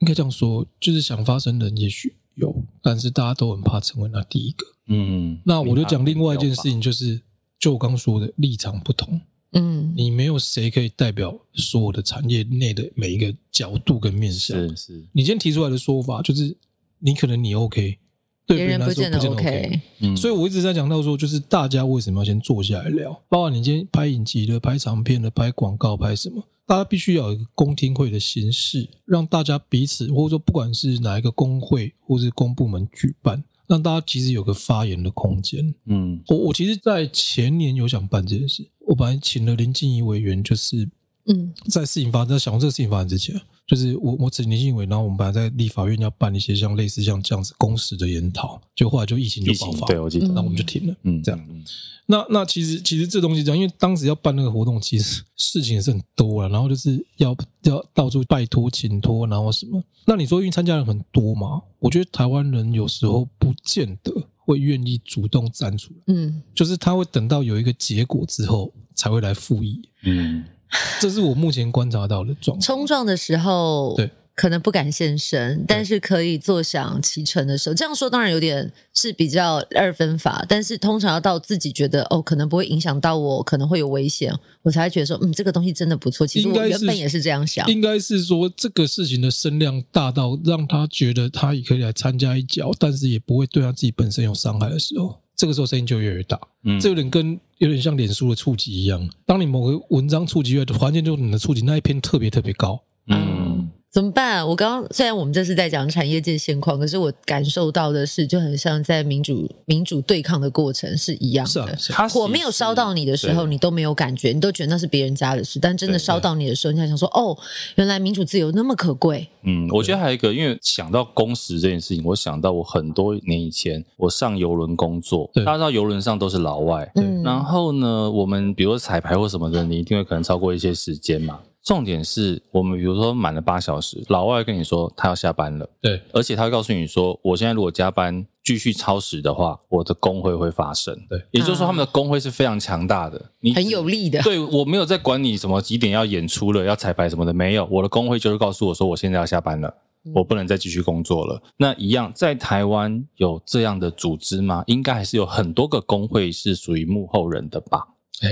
S2: 应该这样说，就是想发声的人也许有，但是大家都很怕成为那第一个。
S1: 嗯，
S2: 那我就讲另外一件事情，就是就我刚说的立场不同。嗯，你没有谁可以代表所有的产业内的每一个角度跟面向。
S1: 是是，
S2: 你今天提出来的说法，就是你可能你 OK，对别人来说不见得 OK。嗯，所以我一直在讲到说，就是大家为什么要先坐下来聊？包括你今天拍影集的、拍长片的、拍广告、拍什么，大家必须要有一个公听会的形式，让大家彼此或者说不管是哪一个工会或是公部门举办。让大家其实有个发言的空间。嗯，我我其实，在前年有想办这件事，我本来请了林静怡委员，就是嗯，在事情发生，在想这个事情发生之前，就是我我请林静仪委，然后我们本来在立法院要办一些像类似像这样子公时的研讨，就后来就疫情就爆发，
S1: 对，我记得，
S2: 那我们就停了，嗯，这样。那那其实其实这东西这样，因为当时要办那个活动，其实事情也是很多了，然后就是要要到处拜托请托，然后什么。那你说因为参加人很多嘛？我觉得台湾人有时候不见得会愿意主动站出来，嗯，就是他会等到有一个结果之后才会来复议，嗯，这是我目前观察到的状况。
S3: 冲撞的时候，对。可能不敢现身，但是可以坐享其成的时候，这样说当然有点是比较二分法。但是通常要到自己觉得哦，可能不会影响到我，可能会有危险，我才会觉得说，嗯，这个东西真的不错。其实我原本也是这样想，
S2: 应该是说这个事情的声量大到让他觉得他也可以来参加一脚，但是也不会对他自己本身有伤害的时候，这个时候声音就越来越大。嗯，这有点跟有点像脸书的触及一样，当你某个文章触及越，环境就你的触及那一篇特别特别高。
S3: 嗯。怎么办？我刚刚虽然我们这是在讲产业界现况，可是我感受到的是，就很像在民主民主对抗的过程是一样的。是啊，是啊，火没有烧到你的时候，你都没有感觉，你都觉得那是别人家的事。但真的烧到你的时候，你才想说：“哦，原来民主自由那么可贵。”
S1: 嗯，我觉得还有一个，因为想到工时这件事情，我想到我很多年以前我上游轮工作，大家知道游轮上都是老外，嗯，然后呢，我们比如说彩排或什么的，你一定会可能超过一些时间嘛。重点是我们比如说满了八小时，老外跟你说他要下班了，
S2: 对，
S1: 而且他会告诉你说，我现在如果加班继续超时的话，我的工会会发生，对，也就是说他们的工会是非常强大的，你
S3: 很有力的，
S1: 对，我没有在管你什么几点要演出了，要彩排什么的，没有，我的工会就是告诉我说我现在要下班了，我不能再继续工作了。那一样在台湾有这样的组织吗？应该还是有很多个工会是属于幕后人的吧？
S2: 哎，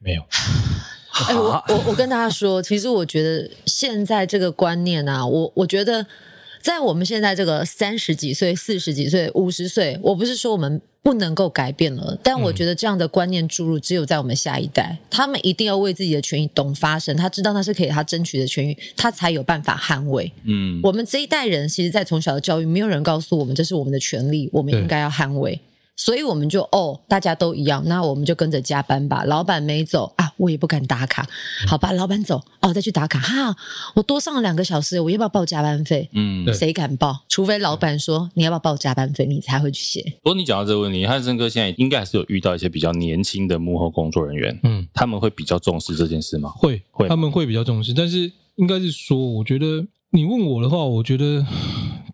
S2: 没有。
S3: 哎、欸，我我我跟大家说，其实我觉得现在这个观念啊，我我觉得在我们现在这个三十几岁、四十几岁、五十岁，我不是说我们不能够改变了，但我觉得这样的观念注入，只有在我们下一代，他们一定要为自己的权益懂发声，他知道那是可以他争取的权益，他才有办法捍卫。嗯，我们这一代人，其实，在从小的教育，没有人告诉我们这是我们的权利，我们应该要捍卫。所以我们就哦，大家都一样，那我们就跟着加班吧。老板没走啊，我也不敢打卡，好吧？老板走哦，再去打卡哈。我多上了两个小时，我要不要报加班费？嗯，谁敢报？除非老板说你要不要报加班费，你才会去写。
S1: 不过你讲到这个问题，汉森哥现在应该还是有遇到一些比较年轻的幕后工作人员，嗯，他们会比较重视这件事吗？
S2: 会会，他们会比较重视，但是应该是说，我觉得你问我的话，我觉得。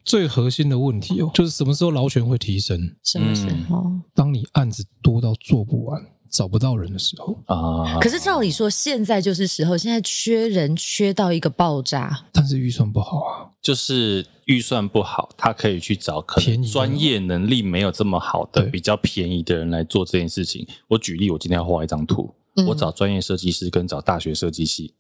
S2: 最核心的问题哦，就是什么时候劳权会提升？
S3: 什么时候？
S2: 当你案子多到做不完、找不到人的时候
S3: 啊。可是照理说，现在就是时候，现在缺人缺到一个爆炸。
S2: 但是预算不好啊，
S1: 就是预算不好，他可以去找可能专业能力没有这么好的、比较便宜的人来做这件事情。我举例，我今天要画一张图，我找专业设计师跟找大学设计系。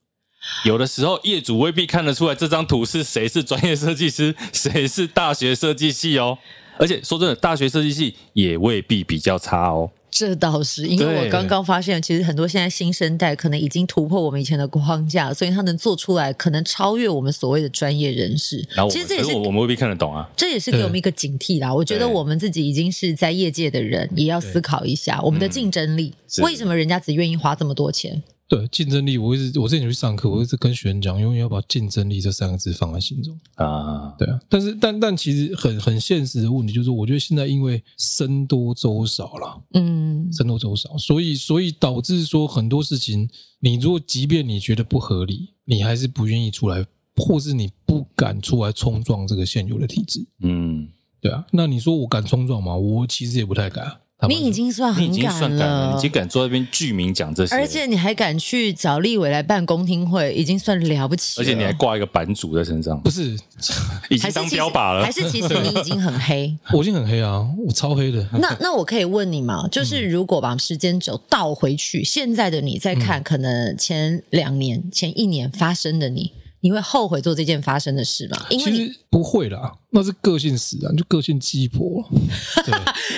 S1: 有的时候，业主未必看得出来这张图是谁是专业设计师，谁是大学设计系哦。而且说真的，大学设计系也未必比较差哦。
S3: 这倒是，因为我刚刚发现，其实很多现在新生代可能已经突破我们以前的框架，所以他能做出来，可能超越我们所谓的专业人士。
S1: 然后其实这也是我们未必看得懂啊。
S3: 这也是给我们一个警惕啦。我觉得我们自己已经是在业界的人，也要思考一下我们的竞争力。为什么人家只愿意花这么多钱？
S2: 对竞争力，我一直我之前去上课，我一直跟学员讲，永远要把竞争力这三个字放在心中啊。对啊，但是但但其实很很现实的问题就是，我觉得现在因为僧多粥少了，嗯，僧多粥少，所以所以导致说很多事情，你如果即便你觉得不合理，你还是不愿意出来，或是你不敢出来冲撞这个现有的体制。嗯，对啊。那你说我敢冲撞吗？我其实也不太敢啊。
S3: 你已经算很敢了，
S1: 你已经敢坐在那边具名讲这些，
S3: 而且你还敢去找立委来办公听会，已经算了不起。
S1: 而且你还挂一个版主在身上，
S2: 不是
S1: 已经当标靶了
S3: 还？还是其实你已经很黑？
S2: 我已经很黑啊，我超黑的。
S3: 那那我可以问你吗？就是如果把时间轴倒回去，嗯、现在的你再看，可能前两年、前一年发生的你。你会后悔做这件发生的事吗？因为
S2: 其实不会啦，那是个性使然，就个性鸡婆。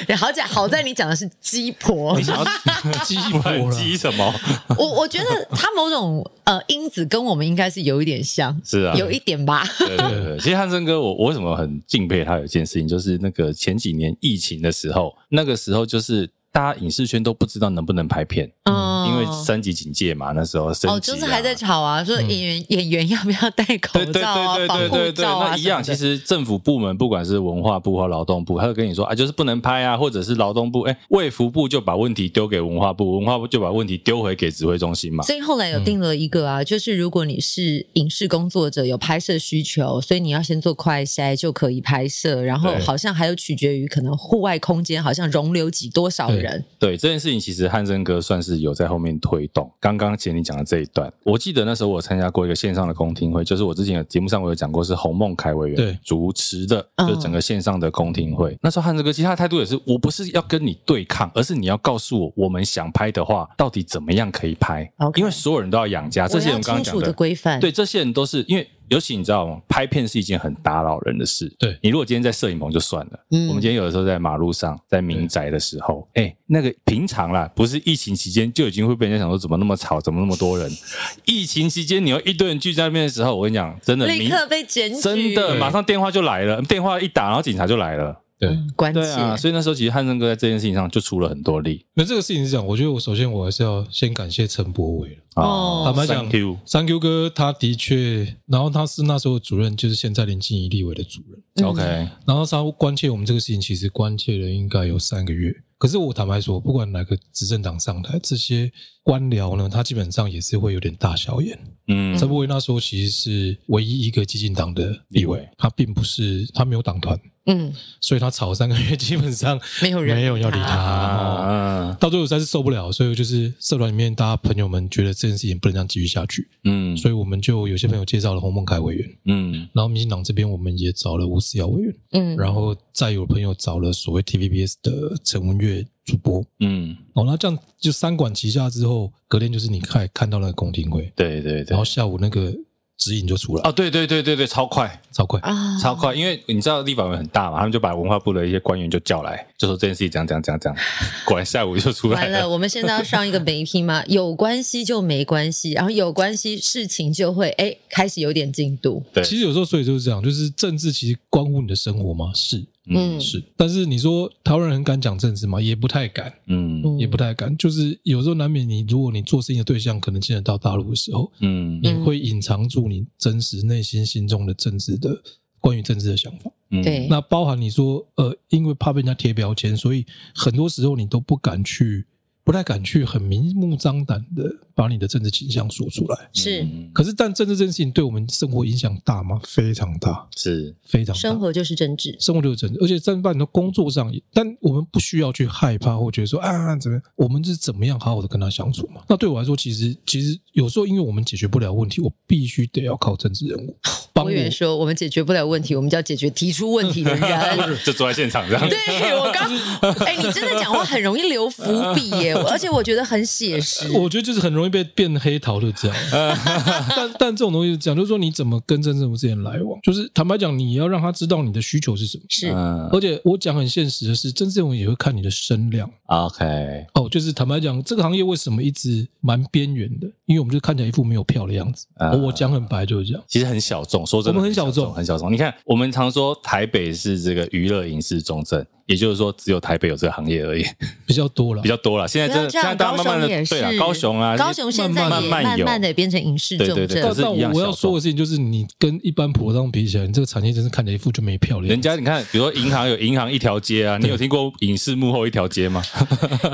S3: 对，好在好在你讲的是鸡婆，
S1: 你想要 鸡婆鸡什么？
S3: 我我觉得他某种呃因子跟我们应该是有一点像，
S1: 是啊，有
S3: 一点吧。
S1: 对对对，其实汉森哥，我我为什么很敬佩他？有一件事情，就是那个前几年疫情的时候，那个时候就是。大家影视圈都不知道能不能拍片，嗯，因为三级警戒嘛，那时候升级、啊、
S3: 哦，就是还在吵啊，说演员、嗯、演员要不要戴口罩啊，
S1: 对对对对对对对，那一样。其实政府部门不管是文化部或劳动部，他会跟你说啊，就是不能拍啊，或者是劳动部，哎，卫福部就把问题丢给文化部，文化部就把问题丢回给指挥中心嘛。
S3: 所以后来有定了一个啊，就是如果你是影视工作者，有拍摄需求，所以你要先做快筛就可以拍摄，然后好像还有取决于可能户外空间好像容留几多少人，
S1: 对，对这件事。情其实汉森哥算是有在后面推动。刚刚姐你讲的这一段，我记得那时候我参加过一个线上的公听会，就是我之前的节目上我有讲过，是洪孟凯委员主持的，就整个线上的公听会。那时候汉森哥其实他的态度也是，我不是要跟你对抗，而是你要告诉我，我们想拍的话，到底怎么样可以拍？因为所有人都要养家，这些人刚刚讲的
S3: 规范，
S1: 对，这些人都是因为。尤其你知道吗？拍片是一件很打扰人的事。
S2: 对，
S1: 你如果今天在摄影棚就算了，嗯，我们今天有的时候在马路上，在民宅的时候，哎，那个平常啦，不是疫情期间就已经会被人家想说怎么那么吵，怎么那么多人？疫情期间你要一堆人聚在那边的时候，我跟你讲，真的
S3: 立刻被检举，
S1: 真的马上电话就来了，电话一打，然后警察就来了。
S2: 对，
S3: 关
S1: 对啊，所以那时候其实汉森哥在这件事情上就出了很多力。
S2: 那这个事情是这样，我觉得我首先我还是要先感谢陈柏惟
S1: 哦，
S2: 坦白讲，3Q 哥他的确，然后他是那时候主任，就是现在林静怡立委的主任。
S1: OK，
S2: 然后他关切我们这个事情，其实关切了应该有三个月。可是我坦白说，不管哪个执政党上台，这些官僚呢，他基本上也是会有点大小眼。嗯，陈柏惟那时候其实是唯一一个激进党的立委，他并不是他没有党团。嗯，所以他吵三个月，基本上 没有人没有要理他。啊、到最后实在是受不了，所以就是社团里面大家朋友们觉得这件事情不能这样继续下去。嗯，所以我们就有些朋友介绍了洪孟凯委员。嗯，然后民进党这边我们也找了吴思瑶委员。嗯，然后再有朋友找了所谓 TVBS 的陈文月主播。嗯，哦，那这样就三管齐下之后，隔天就是你看看到那个公听会。
S1: 对对对，
S2: 然后下午那个。指引就出来
S1: 哦，对对对对对，超快
S2: 超快
S1: 啊，超快！因为你知道立法院很大嘛，他们就把文化部的一些官员就叫来，就说这件事情怎样怎样怎样怎样，果然下午就出来了。
S3: 完了，我们现在要上一个媒体吗？有关系就没关系，然后有关系事情就会哎开始有点进度。
S2: 对，其实有时候所以就是这样，就是政治其实关乎你的生活吗？是。嗯，是，但是你说台湾人很敢讲政治吗？也不太敢，嗯，也不太敢。就是有时候难免你，如果你做生意的对象可能进得到大陆的时候，嗯，你会隐藏住你真实内心心中的政治的关于政治的想法，嗯，对。那包含你说，呃，因为怕被人家贴标签，所以很多时候你都不敢去。不太敢去很明目张胆的把你的政治倾向说出来，
S3: 是。
S2: 可是，但政治这件事情对我们生活影响大吗？非常大，
S1: 是
S2: 非常大。
S3: 生活就是政治，
S2: 生活就是政治，而且在办很多工作上也，但我们不需要去害怕或觉得说啊怎么样，我们是怎么样好好的跟他相处嘛？那对我来说，其实其实有时候因为我们解决不了问题，我必须得要靠政治人物。
S3: 我以为说我们解决不了问题，我们就要解决提出问题的人，
S1: 就坐在现场这样。
S3: 对，我刚，哎、欸，你真的讲话很容易留伏笔耶，而且我觉得很写实。
S2: 我觉得就是很容易被变黑桃的这样。但但这种东西讲，就是说你怎么跟真正之间来往，就是坦白讲，你要让他知道你的需求是什么。
S3: 是，
S2: 而且我讲很现实的是，真正也会看你的声量。
S1: OK，
S2: 哦，就是坦白讲，这个行业为什么一直蛮边缘的？因为我们就看起来一副没有票的样子。Uh, 我讲很白就是这样，
S1: 其实很小众。说真的，
S2: 我们很小众，
S1: 很小众。你看，我们常说台北是这个娱乐影视重镇，也就是说，只有台北有这个行业而已，
S2: 比较多了，
S1: 比较多了。现在真的，现在大家慢慢的对啊，高雄啊，
S3: 高雄现在也慢慢的变成影视重镇。对对对，
S2: 但但我要说的事情就是，你跟一般普通比起来，你这个产业真是看起来一副就没漂亮。
S1: 人家你看，比如说银行有银行一条街啊，你有听过影视幕后一条街吗？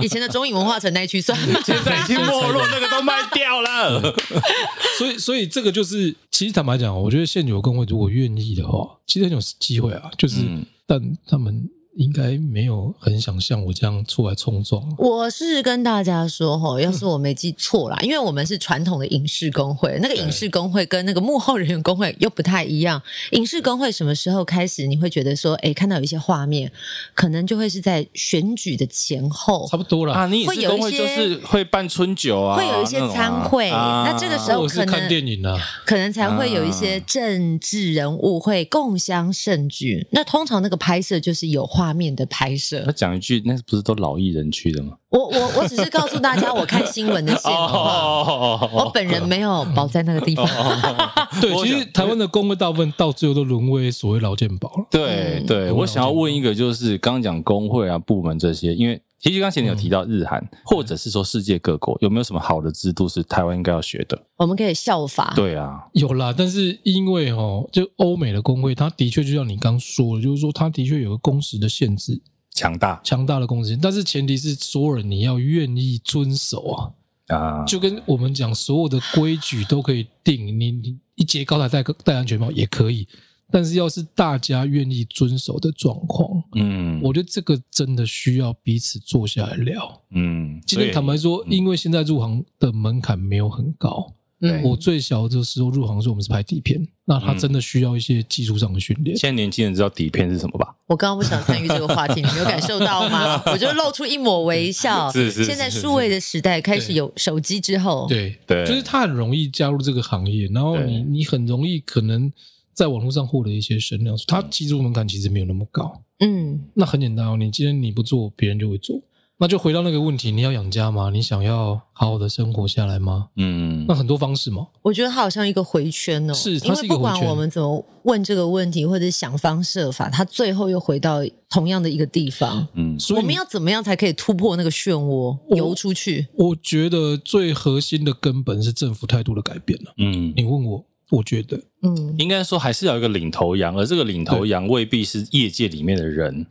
S3: 以前的中影文化城那一区算，
S1: 现在已经没落，那个都卖掉了。
S2: 所以，所以这个就是，其实坦白讲，我觉得现有工会如果愿意的话，其实很有机会啊。就是，嗯、但他们应该没有很想像我这样出来冲撞。
S3: 我是跟大家说哈，要是我没记错啦，因为我们是传统的影视工会，那个影视工会跟那个幕后人员工会又不太一样。影视工会什么时候开始？你会觉得说，哎，看到有一些画面，可能就会是在选举的前后，
S2: 差不多了
S1: 啊。你影视工会就是会办春酒啊，
S3: 会有一些餐会。啊、那这个时候可能
S2: 看电影啊，
S3: 可能才会有一些政治人物会共襄盛举。那通常那个拍摄就是有画。画面的拍摄，
S1: 那讲一句，那不是都老艺人去的吗？
S3: 我我我只是告诉大家，我看新闻的线 哦，我本人没有保在那个地方。
S2: 对，其实台湾的工会大部分到最后都沦为所谓劳健保了。
S1: 对对，我想要问一个，就是刚刚讲工会啊、部门这些，因为其实刚才你有提到日韩，或者是说世界各国有没有什么好的制度是台湾应该要学的？
S3: 我们可以效法。
S1: 对啊，
S2: 有啦，但是因为哦，就欧美的工会，它的确就像你刚说的，就是说它的确有个工时的限制。
S1: 强大
S2: 强大的公司，但是前提是所有人你要愿意遵守啊啊！就跟我们讲，所有的规矩都可以定，你你一节高台戴戴安全帽也可以，但是要是大家愿意遵守的状况，嗯，我觉得这个真的需要彼此坐下来聊。嗯，今天坦白说，因为现在入行的门槛没有很高。对我最小的时候入行的时候，我们是拍底片，那他真的需要一些技术上的训练。
S1: 现在年轻人知道底片是什么吧？
S3: 我刚刚不想参与这个话题，你没有感受到吗？我就露出一抹微笑。是是。现在数位的时代开始有手机之后，
S2: 对对，就是他很容易加入这个行业，然后你你很容易可能在网络上获得一些声量。他技术门槛其实没有那么高。嗯，那很简单哦，你今天你不做，别人就会做。那就回到那个问题，你要养家吗？你想要好好的生活下来吗？嗯，那很多方式嘛。
S3: 我觉得它好像一个回圈哦，
S2: 是，它是一个回圈。因为不
S3: 管我们怎么问这个问题，或者想方设法，它最后又回到同样的一个地方。嗯，所以我们要怎么样才可以突破那个漩涡，游出去？
S2: 我觉得最核心的根本是政府态度的改变了。嗯，你问我，我觉得，
S1: 嗯，应该说还是要有一个领头羊，而这个领头羊未必是业界里面的人。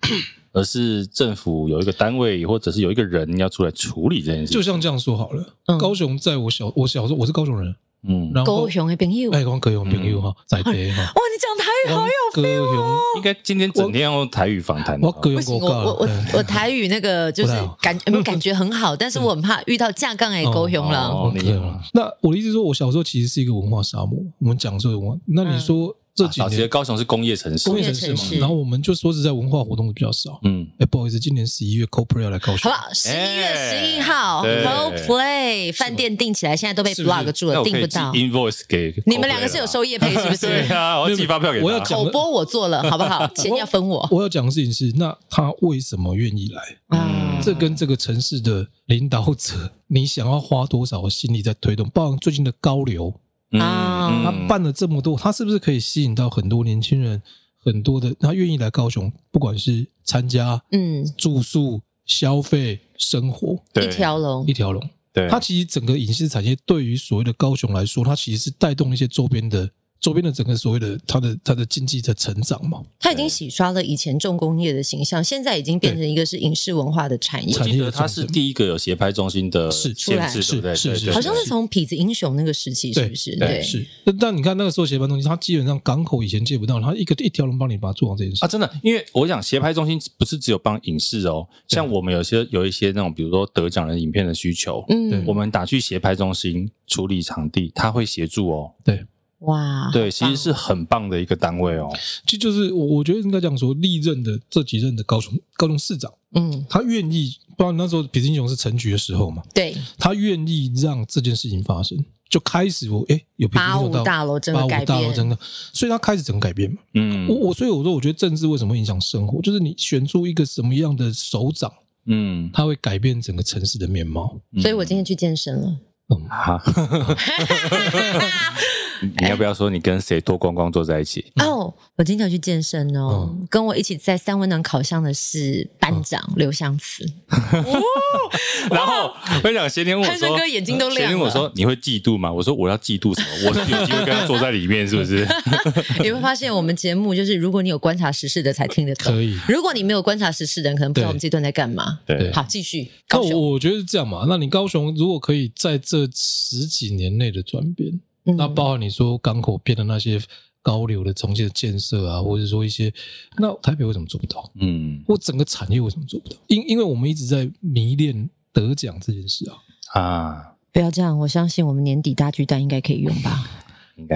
S1: 而是政府有一个单位，或者是有一个人要出来处理这件事。
S2: 就像这样说好了，高雄在我小我小时候，我是高雄人，
S3: 嗯，然后高雄的朋友，
S2: 哎，高雄朋友哈，在地哈。
S3: 哇，你讲台语好有 feel 哦！
S1: 应该今天整天要用台语访谈。
S2: 我高雄
S3: 我我我 我台语那个就是感 感觉很好，但是我很怕遇到架杠哎高雄了。
S2: 那我的意思说，我小时候其实是一个文化沙漠。我们讲说文化，那你说？这几年
S1: 高雄是工业城市，
S2: 工业城市嘛，然后我们就说实在文化活动比较少。嗯，哎，不好意思，今年十一月 Coldplay 要来高雄，
S3: 好不好？十一月十一号 Coldplay 饭店订起来，现在都被 block 住了，订不到。
S1: Invoice 给
S3: 你们两个是有收业配是不是？
S1: 对啊，我要寄发票给他。
S2: 我要口
S3: 播我做了，好不好？钱要分我。
S2: 我要讲的事情是，那他为什么愿意来？嗯，这跟这个城市的领导者，你想要花多少心力在推动？包括最近的高流。啊，他办了这么多，他是不是可以吸引到很多年轻人？很多的他愿意来高雄，不管是参加、嗯，住宿、消费、生活，
S3: 一条龙，
S2: 一条龙。对，他其实整个影视产业对于所谓的高雄来说，它其实是带动一些周边的。周边的整个所谓的它的它的经济的成长嘛，
S3: 它已经洗刷了以前重工业的形象，现在已经变成一个是影视文化的产业。
S1: 我记得它是第一个有协拍中心的限制，是是是是，
S3: 好像是从痞子英雄那个时期，是不是？对，
S2: 是。但你看那个时候协拍中心，它基本上港口以前借不到，它一个一条龙帮你把它做好这件事。
S1: 啊，真的。因为我想协拍中心不是只有帮影视哦，像我们有些有一些那种比如说得奖的影片的需求，嗯，我们打去协拍中心处理场地，他会协助哦，
S2: 对。
S3: 哇，
S1: 对，其实是很棒的一个单位哦。
S2: 其实就是我，我觉得应该这样说，历任的这几任的高雄高雄市长，嗯，他愿意，不然那时候痞子英雄是成局的时候嘛，
S3: 对，
S2: 他愿意让这件事情发生，就开始我哎有
S3: 八五大楼真的改变，八五大楼真的，
S2: 所以他开始整个改变嘛，嗯，我我所以我说，我觉得政治为什么会影响生活，就是你选出一个什么样的首长，嗯，他会改变整个城市的面貌。
S3: 所以我今天去健身了，嗯，哈。
S1: 你要不要说你跟谁脱光光坐在一起？
S3: 哦，我经常去健身哦。跟我一起在三温暖烤箱的是班长刘湘慈。
S1: 然后我跟你讲，前天问我说，
S3: 汉哥眼睛都亮了。
S1: 前天我说你会嫉妒吗？我说我要嫉妒什么？我是有机会跟他坐在里面，是不是？
S3: 你会发现我们节目就是，如果你有观察时事的才听得懂。可以。如果你没有观察时事的人，可能不知道我们这段在干嘛。对。好，继续。
S2: 高雄，我觉得是这样嘛。那你高雄如果可以在这十几年内的转变。那包括你说港口边的那些高流的重建的建设啊，或者说一些，那台北为什么做不到？嗯，我整个产业为什么做不到？因因为我们一直在迷恋得奖这件事啊
S3: 啊！不要这样，我相信我们年底大巨蛋应该可以用吧。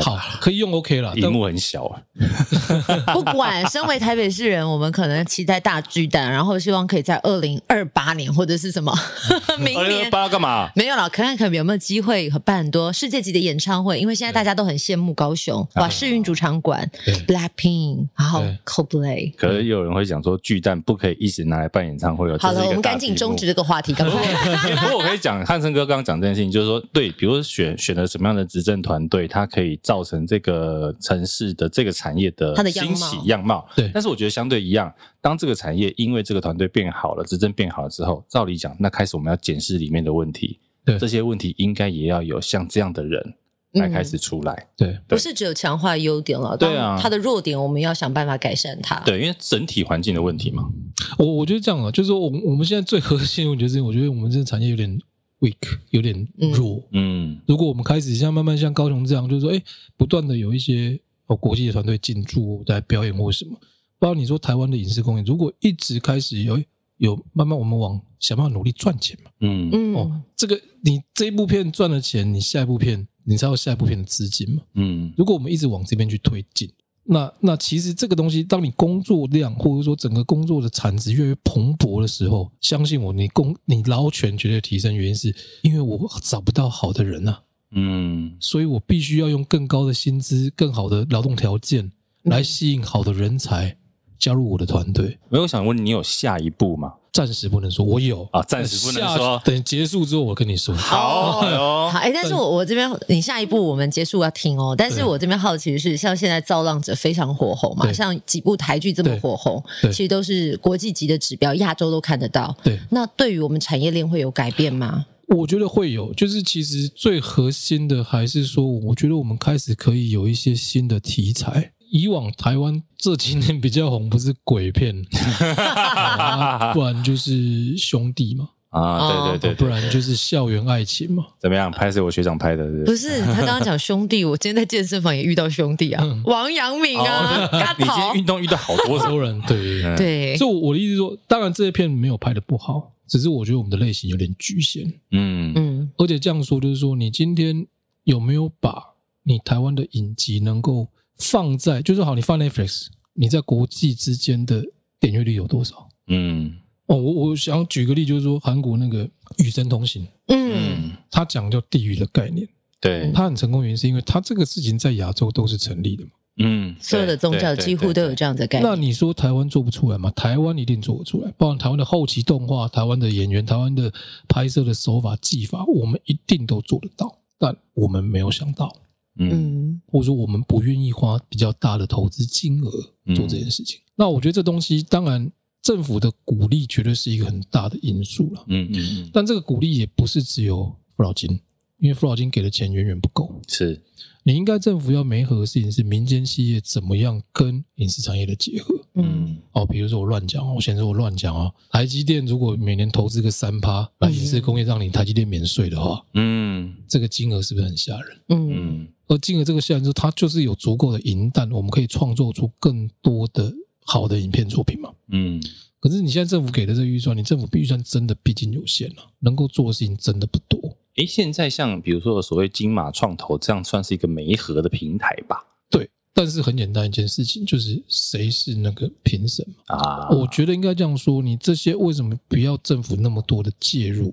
S2: 好，可以用 OK 了。
S1: 屏幕很小啊。
S3: 不管，身为台北市人，我们可能期待大巨蛋，然后希望可以在二零二八年或者是什么 明年。二零二八
S1: 干嘛？
S3: 没有了，看看可能有没有机会办很多世界级的演唱会。因为现在大家都很羡慕高雄，哇，世运主场馆，Blackpink，然后 Coldplay。
S1: 可是有人会讲说，巨蛋不可以一直拿来办演唱会。
S3: 好了，我们赶紧终止这个话题。赶快。
S1: 不过我可以讲，汉森哥刚刚讲这件事情，就是说，对，比如选选了什么样的执政团队，他可以。造成这个城市的这个产业的兴起样貌，
S2: 对。
S1: 但是我觉得相对一样，当这个产业因为这个团队变好了，执政变好了之后，照理讲，那开始我们要检视里面的问题，对，这些问题应该也要有像这样的人来开始出来，嗯、对，对，
S3: 不是只有强化优点了，对啊，它的弱点我们要想办法改善它，
S1: 对，因为整体环境的问题嘛。
S2: 我我觉得这样啊，就是说，我我们现在最核心，我觉得，我觉得我们这个产业有点。Weak 有点弱，嗯，如果我们开始像慢慢像高雄这样，就是说，哎，不断的有一些哦国际的团队进驻在表演或什么，包括你说台湾的影视工业，如果一直开始有有慢慢我们往想办法努力赚钱嘛，嗯。嗯，哦，这个你这一部片赚了钱，你下一部片你才有下一部片的资金嘛，嗯，如果我们一直往这边去推进。那那其实这个东西，当你工作量或者说整个工作的产值越来越蓬勃的时候，相信我，你工你捞权绝对提升，原因是因为我找不到好的人啊，嗯，所以我必须要用更高的薪资、更好的劳动条件来吸引好的人才加入我的团队。
S1: 没有想问你有下一步吗？
S2: 暂时不能说，我有
S1: 啊，暂时不能说。
S2: 等结束之后，我跟你说。
S1: 好，好，
S3: 哎，但是我我这边，你下一步我们结束要听哦。但是我这边好奇的是，像现在造浪者非常火红嘛，像几部台剧这么火红，其实都是国际级的指标，亚洲都看得到。
S2: 对，
S3: 那对于我们产业链会有改变吗？
S2: 我觉得会有，就是其实最核心的还是说，我觉得我们开始可以有一些新的题材。以往台湾这几年比较红，不是鬼片，啊、不然就是兄弟嘛。
S1: 啊，对对对，对，
S2: 不然就是校园爱情嘛。
S1: 怎么样？拍是我学长拍的，是不是？
S3: 他刚刚讲兄弟，我今天在健身房也遇到兄弟啊，嗯、王阳明啊，哦、
S1: 你今天运动遇到好多多人，
S2: 对
S3: 对。
S2: 所以我的意思说，当然这些片没有拍的不好，只是我觉得我们的类型有点局限。嗯嗯，而且这样说就是说，你今天有没有把你台湾的影集能够放在，就是好，你放 Netflix，你在国际之间的点阅率有多少？嗯，哦，我我想举个例，就是说韩国那个《与神同行》，嗯，他讲叫地域的概念，
S1: 对，
S2: 他很成功，原因是因为他这个事情在亚洲都是成立的嘛，
S3: 嗯，所有的宗教几乎都有这样的概念。
S2: 那你说台湾做不出来吗？台湾一定做得出来，包括台湾的后期动画、台湾的演员、台湾的拍摄的手法、技法，我们一定都做得到，但我们没有想到。嗯，或者说我们不愿意花比较大的投资金额做这件事情。嗯、那我觉得这东西，当然政府的鼓励绝对是一个很大的因素了。嗯嗯嗯。但这个鼓励也不是只有辅导金，因为辅导金给的钱远远不够。
S1: 是，
S2: 你应该政府要媒合的事情是民间企业怎么样跟影视产业的结合。嗯。哦，比如说我乱讲，我先说我乱讲啊。台积电如果每年投资个三趴来影视工业，让你台积电免税的话，嗯，这个金额是不是很吓人？嗯。嗯而进了这个项目之后，它就是有足够的银弹，我们可以创作出更多的好的影片作品嘛。嗯。可是你现在政府给的这个预算，你政府预算真的毕竟有限了，能够做的事情真的不多。
S1: 诶，现在像比如说所谓金马创投这样，算是一个媒合的平台吧？
S2: 对。但是很简单一件事情，就是谁是那个评审？啊。我觉得应该这样说，你这些为什么不要政府那么多的介入？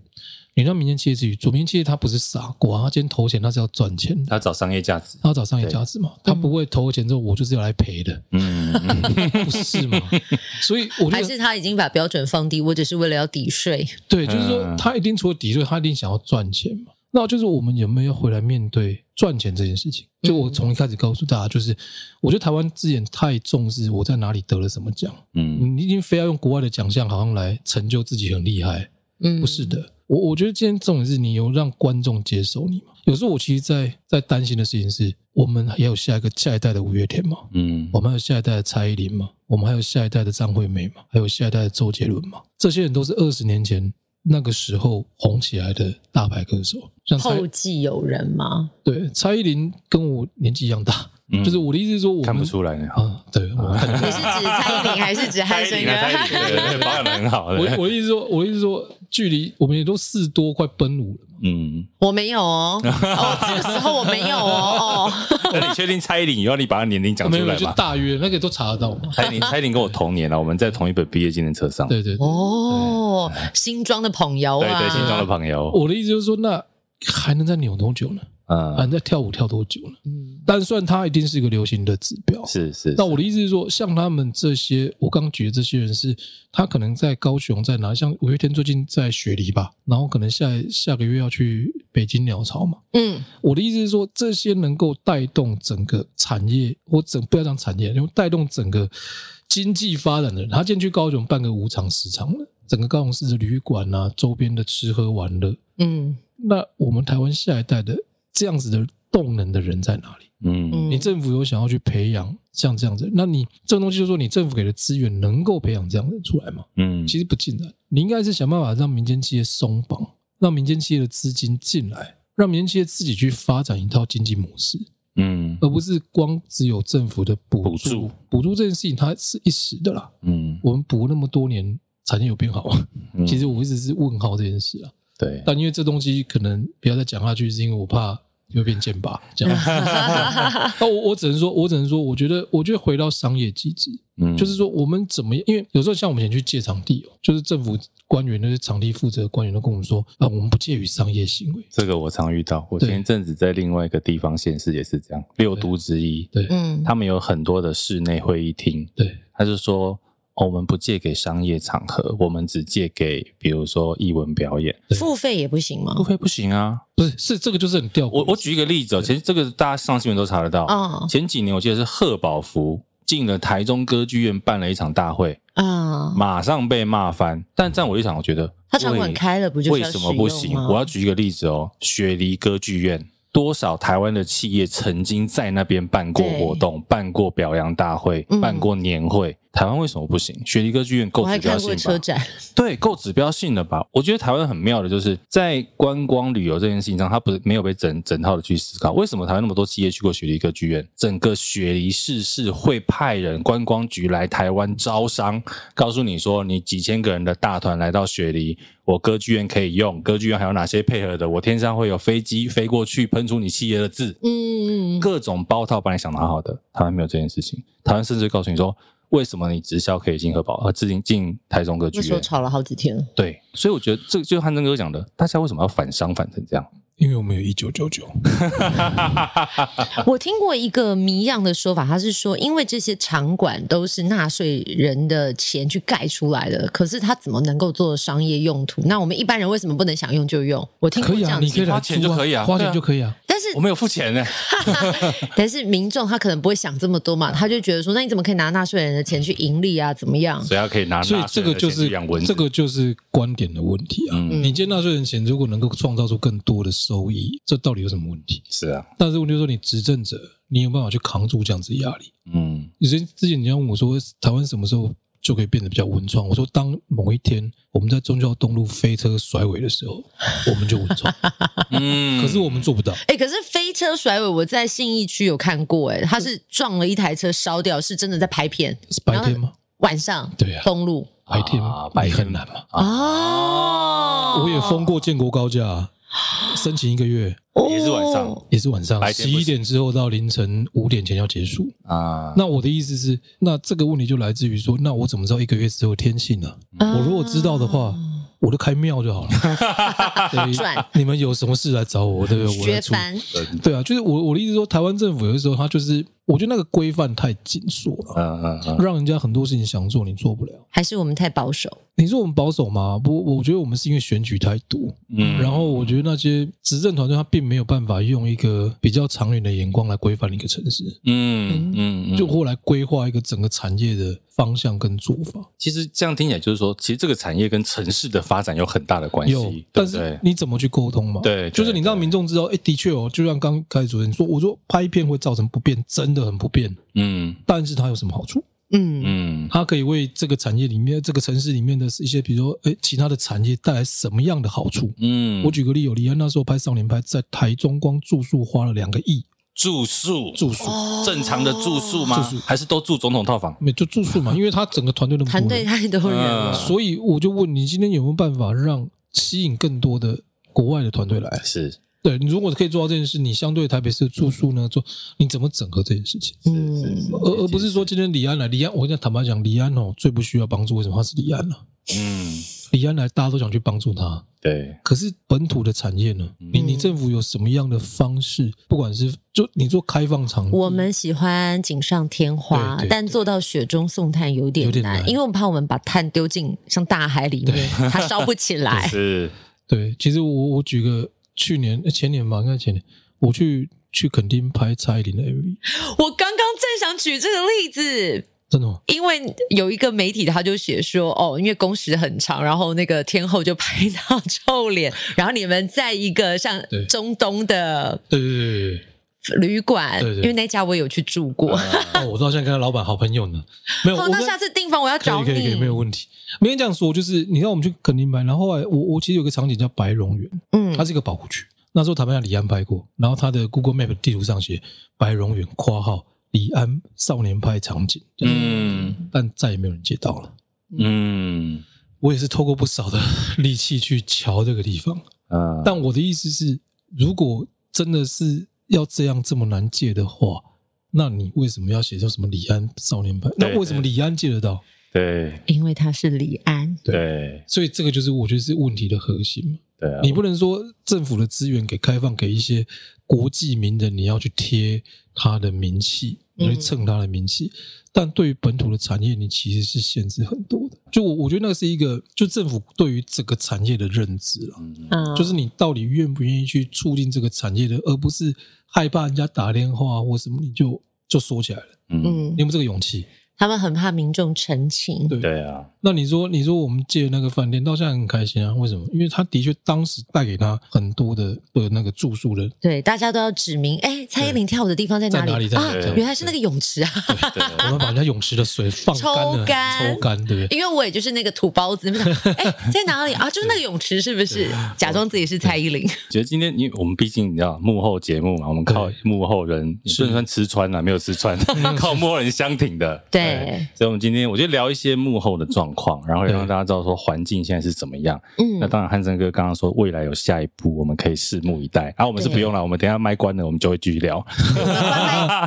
S2: 你让民间企业去做，民间企业他不是傻瓜，他今天投钱他是要赚钱，
S1: 他要找商业价值，
S2: 他要找商业价值嘛，对他不会投钱之后我就是要来赔的，嗯，不是嘛？所以我觉得
S3: 还是他已经把标准放低，我只是为了要抵税，
S2: 对，就是说他一定除了抵税，他一定想要赚钱嘛。那就是我们有没有要回来面对赚钱这件事情？就我从一开始告诉大家，就是我觉得台湾之前太重视我在哪里得了什么奖，嗯，你一定非要用国外的奖项好像来成就自己很厉害，嗯，不是的。我我觉得今天重点是你有让观众接受你吗？有时候我其实在在担心的事情是，我们还有下一个下一代的五月天嘛，嗯，我们还有下一代的蔡依林嘛，我们还有下一代的张惠妹嘛，还有下一代的周杰伦嘛，这些人都是二十年前那个时候红起来的大牌歌手，像
S3: 后继有人吗？
S2: 对，蔡依林跟我年纪一样大。就是我的意思是说，我
S1: 看不出来呢。
S2: 啊，对，我看
S3: 你是指蔡依林还是指汉森哥？
S1: 对，保养的很好。
S2: 我我的意思说，我的意思说，距离我们也都四多，快奔五了。
S1: 嗯，
S3: 我没有哦，哦，这个时候我没有哦。哦，
S1: 那你确定蔡依林以后你把她年龄讲出来吗？
S2: 就大约那个都查得到。
S1: 蔡依林，蔡依林跟我同年了，我们在同一本毕业纪念册上。
S2: 对对
S3: 哦，新庄的朋友啊，
S1: 对对，新庄的朋友。
S2: 我的意思就是说，那还能再扭多久呢？啊，你在跳舞跳多久了？嗯，但算它一定是一个流行的指标。
S1: 是是。
S2: 那我的意思是说，像他们这些，我刚举的这些人是，他可能在高雄在哪？像五月天最近在雪梨吧，然后可能下下个月要去北京鸟巢嘛。嗯，我的意思是说，这些能够带动整个产业，或整不要讲产业，因为带动整个经济发展的人，他进去高雄办个五场十场的，整个高雄市的旅馆啊，周边的吃喝玩乐，嗯，那我们台湾下一代的。这样子的动能的人在哪里？嗯，你政府有想要去培养像这样子，那你这个东西就是说，你政府给的资源能够培养这样的人出来吗？嗯，其实不尽然，你应该是想办法让民间企业松绑，让民间企业的资金进来，让民间企业自己去发展一套经济模式，嗯，而不是光只有政府的补助。补助这件事情它是一时的啦，嗯，我们补那么多年，产业有变好吗？其实我一直是问号这件事啊。对，但因为这东西可能不要再讲下去，是因为我怕又变剑拔这样。那我我只能说，我只能说，我觉得，我觉得回到商业机制，嗯，就是说我们怎么样？因为有时候像我们以前去借场地哦，就是政府官员那些场地负责的官员都跟我们说啊，我们不介于商业行为。
S1: 这个我常遇到，我前一阵子在另外一个地方县市也是这样，六都之一，对，嗯，他们有很多的室内会议厅，对，他就说。我们不借给商业场合，我们只借给，比如说艺文表演，
S3: 付费也不行吗？
S1: 付费不行啊，
S2: 不是，是这个就是很吊。
S1: 我我举一个例子哦，其实这个大家上新闻都查得到。哦，前几年我记得是贺宝福进了台中歌剧院办了一场大会，啊，马上被骂翻。但这样我一想，我觉得
S3: 他场馆开了不就
S1: 为什么不行？我要举一个例子哦，雪梨歌剧院。多少台湾的企业曾经在那边办过活动、对办过表扬大会、嗯、办过年会？台湾为什么不行？雪梨歌剧院够指标性吧？
S3: 车展
S1: 对，够指标性的吧？我觉得台湾很妙的，就是在观光旅游这件事情上，它不是没有被整整套的去思考。为什么台湾那么多企业去过雪梨歌剧院？整个雪梨市是会派人观光局来台湾招商，告诉你说，你几千个人的大团来到雪梨。我歌剧院可以用，歌剧院还有哪些配合的？我天上会有飞机飞过去喷出你企业的字，嗯，各种包套把你想拿好好的。台湾没有这件事情，台湾甚至告诉你说，为什么你直销可以进核保，而自进进台中歌剧院？
S3: 那时候吵了好几天了。
S1: 对，所以我觉得这就汉声哥讲的，大家为什么要反商反成这样？
S2: 因为我们有一九九九，
S3: 我听过一个谜样的说法，他是说，因为这些场馆都是纳税人的钱去盖出来的，可是他怎么能够做商业用途？那我们一般人为什么不能想用就用？我听过这样子，
S2: 可以啊，你可以花钱就可以啊，花钱就可以啊。
S1: 我没有付钱呢。
S3: 但是民众他可能不会想这么多嘛，他就觉得说，那你怎么可以拿纳税人的钱去盈利啊？怎么样？
S1: 所以他可以拿，
S2: 所以这个就是这个就是观点的问题啊。嗯、你借纳税人钱，如果能够创造出更多的收益，这到底有什么问题？
S1: 是啊，
S2: 但是问题就是说，你执政者，你有办法去扛住这样子压力？嗯，以前之前你要问我说，台湾什么时候就可以变得比较文创？我说，当某一天我们在忠孝东路飞车甩尾的时候，我们就文创。嗯，可是我们做不到。
S3: 哎、欸，可是飞车甩尾，我在信义区有看过、欸，哎，他是撞了一台车烧掉，是真的在拍片。
S2: 是白天吗？
S3: 晚上。
S2: 对啊，
S3: 东路
S2: 白天吗？白天很难嘛。哦，我也封过建国高架。申请一个月，
S1: 也是晚上，
S2: 也是晚上，十一点之后到凌晨五点前要结束啊。那我的意思是，那这个问题就来自于说，那我怎么知道一个月之后天气呢？啊、我如果知道的话，我就开庙就好了。赚，你们有什么事来找我，对不对？我来出。对啊，就是我我的意思说，台湾政府有的时候他就是。我觉得那个规范太紧缩了，嗯嗯嗯，让人家很多事情想做你做不了，
S3: 还是我们太保守？
S2: 你说我们保守吗？不，我觉得我们是因为选举太多，嗯，然后我觉得那些执政团队他并没有办法用一个比较长远的眼光来规范一个城市，嗯嗯，就或来规划一个整个产业的方向跟做法。
S1: 其实这样听起来就是说，其实这个产业跟城市的发展有很大的关系，有，
S2: 但是你怎么去沟通嘛？对，就是你让民众知道，哎，的确哦，就像刚开始主持人说，我说拍片会造成不便，真。真的很不便，嗯，但是它有什么好处？
S3: 嗯
S2: 嗯，它可以为这个产业里面、这个城市里面的一些，比如说，哎，其他的产业带来什么样的好处？嗯，我举个例，有李安那时候拍《少年派》，在台中光住宿花了两个亿。
S1: 住宿，
S2: 住宿，
S1: 正常的住宿吗？住宿还是都住总统套房？
S2: 没，就住宿嘛，因为他整个团队那么多，
S3: 团队太多人了，
S2: 所以我就问你，今天有没有办法让吸引更多的国外的团队来？
S1: 是。
S2: 对，你如果可以做到这件事，你相对台北市的住宿呢，做你怎么整合这件事情？
S3: 嗯，
S2: 而而不是说今天李安来，李安，我跟你坦白讲，李安哦最不需要帮助，为什么他是李安呢？嗯，李安来，大家都想去帮助他。
S1: 对，
S2: 可是本土的产业呢？你你政府有什么样的方式？不管是就你做开放场，
S3: 我们喜欢锦上添花，但做到雪中送炭有点难，因为我们怕我们把炭丢进像大海里面，它烧不起来。
S1: 是，
S2: 对，其实我我举个。去年、前年吧，应该前年，我去去垦丁拍蔡依林的 MV。
S3: 我刚刚正想举这个例子，
S2: 真的吗？
S3: 因为有一个媒体他就写说，哦，因为工时很长，然后那个天后就拍到臭脸，然后你们在一个像中东的
S2: 对对对对
S3: 旅馆，对对对，因为那家我有去住过，
S2: 哦，我到现在跟他老板好朋友呢。没有，
S3: 哦，那下次订房我要找你，
S2: 可以可以可以，没有问题。没人这样说，就是你看我们去垦丁拍，然后后来我我其实有个场景叫白龙园，嗯，它是一个保护区。那时候台湾李安拍过，然后他的 Google Map 地图上写白龙园（括号李安少年派场景），嗯，但再也没有人接到了。嗯，我也是透过不少的 力气去瞧这个地方，啊，但我的意思是，如果真的是要这样这么难戒的话，那你为什么要写叫什么李安少年派？那为什么李安戒得到？
S1: 对，
S3: 因为他是李安。
S1: 对，
S2: 所以这个就是我觉得是问题的核心嘛。
S1: 对啊，
S2: 你不能说政府的资源给开放给一些国际名人，你要去贴他的名气，你去蹭他的名气。嗯、但对于本土的产业，你其实是限制很多的。就我我觉得那个是一个，就政府对于整个产业的认知了。嗯，就是你到底愿不愿意去促进这个产业的，而不是害怕人家打电话或什么，你就就说起来了。嗯，你有没有这个勇气？
S3: 他们很怕民众澄清，
S2: 对
S1: 对啊。
S2: 那你说，你说我们借那个饭店到现在很开心啊？为什么？因为他的确当时带给他很多的的那个住宿的。
S3: 对，大家都要指明，哎，蔡依林跳舞的地方在哪里？
S2: 在哪里？
S3: 啊，原来是那个泳池啊！
S2: 我们把人家泳池的水放干了，抽干，抽干，对不对？
S3: 因为我也就是那个土包子，哎，在哪里啊？就是那个泳池，是不是？假装自己是蔡依林。
S1: 觉得今天，因为我们毕竟你知道幕后节目嘛，我们靠幕后人，不能算吃穿啊，没有吃穿，靠幕后人相挺的。
S3: 对，
S1: 所以我们今天我就聊一些幕后的状况，然后让大家知道说环境现在是怎么样。嗯，那当然汉森哥刚刚说未来有下一步，我们可以拭目以待。然后我们是不用了，我们等下麦关了，我们就会继续聊。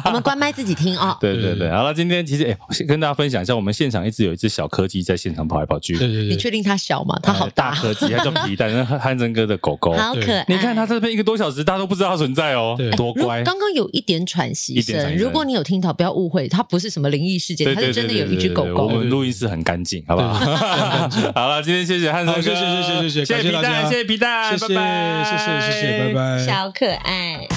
S3: 我们关麦自己听啊。
S1: 对对对，好了，今天其实哎，先跟大家分享一下，我们现场一直有一只小柯基在现场跑来跑去。
S2: 对对对，
S3: 你确定它小吗？它好大
S1: 柯基，它叫皮蛋，那汉森哥的狗狗，
S3: 好可爱。
S1: 你看它这边一个多小时，大家都不知道它存在哦，多乖。
S3: 刚刚有一点喘息声，如果你有听到，不要误会，它不是什么灵异事件，它是真的有一只狗狗。
S1: 我们录音室很干净，好不好？好了，今天谢谢汉森哥，谢谢谢谢谢谢，谢谢皮蛋，谢谢皮蛋，
S2: 谢谢谢谢谢谢，拜拜，
S3: 小可爱。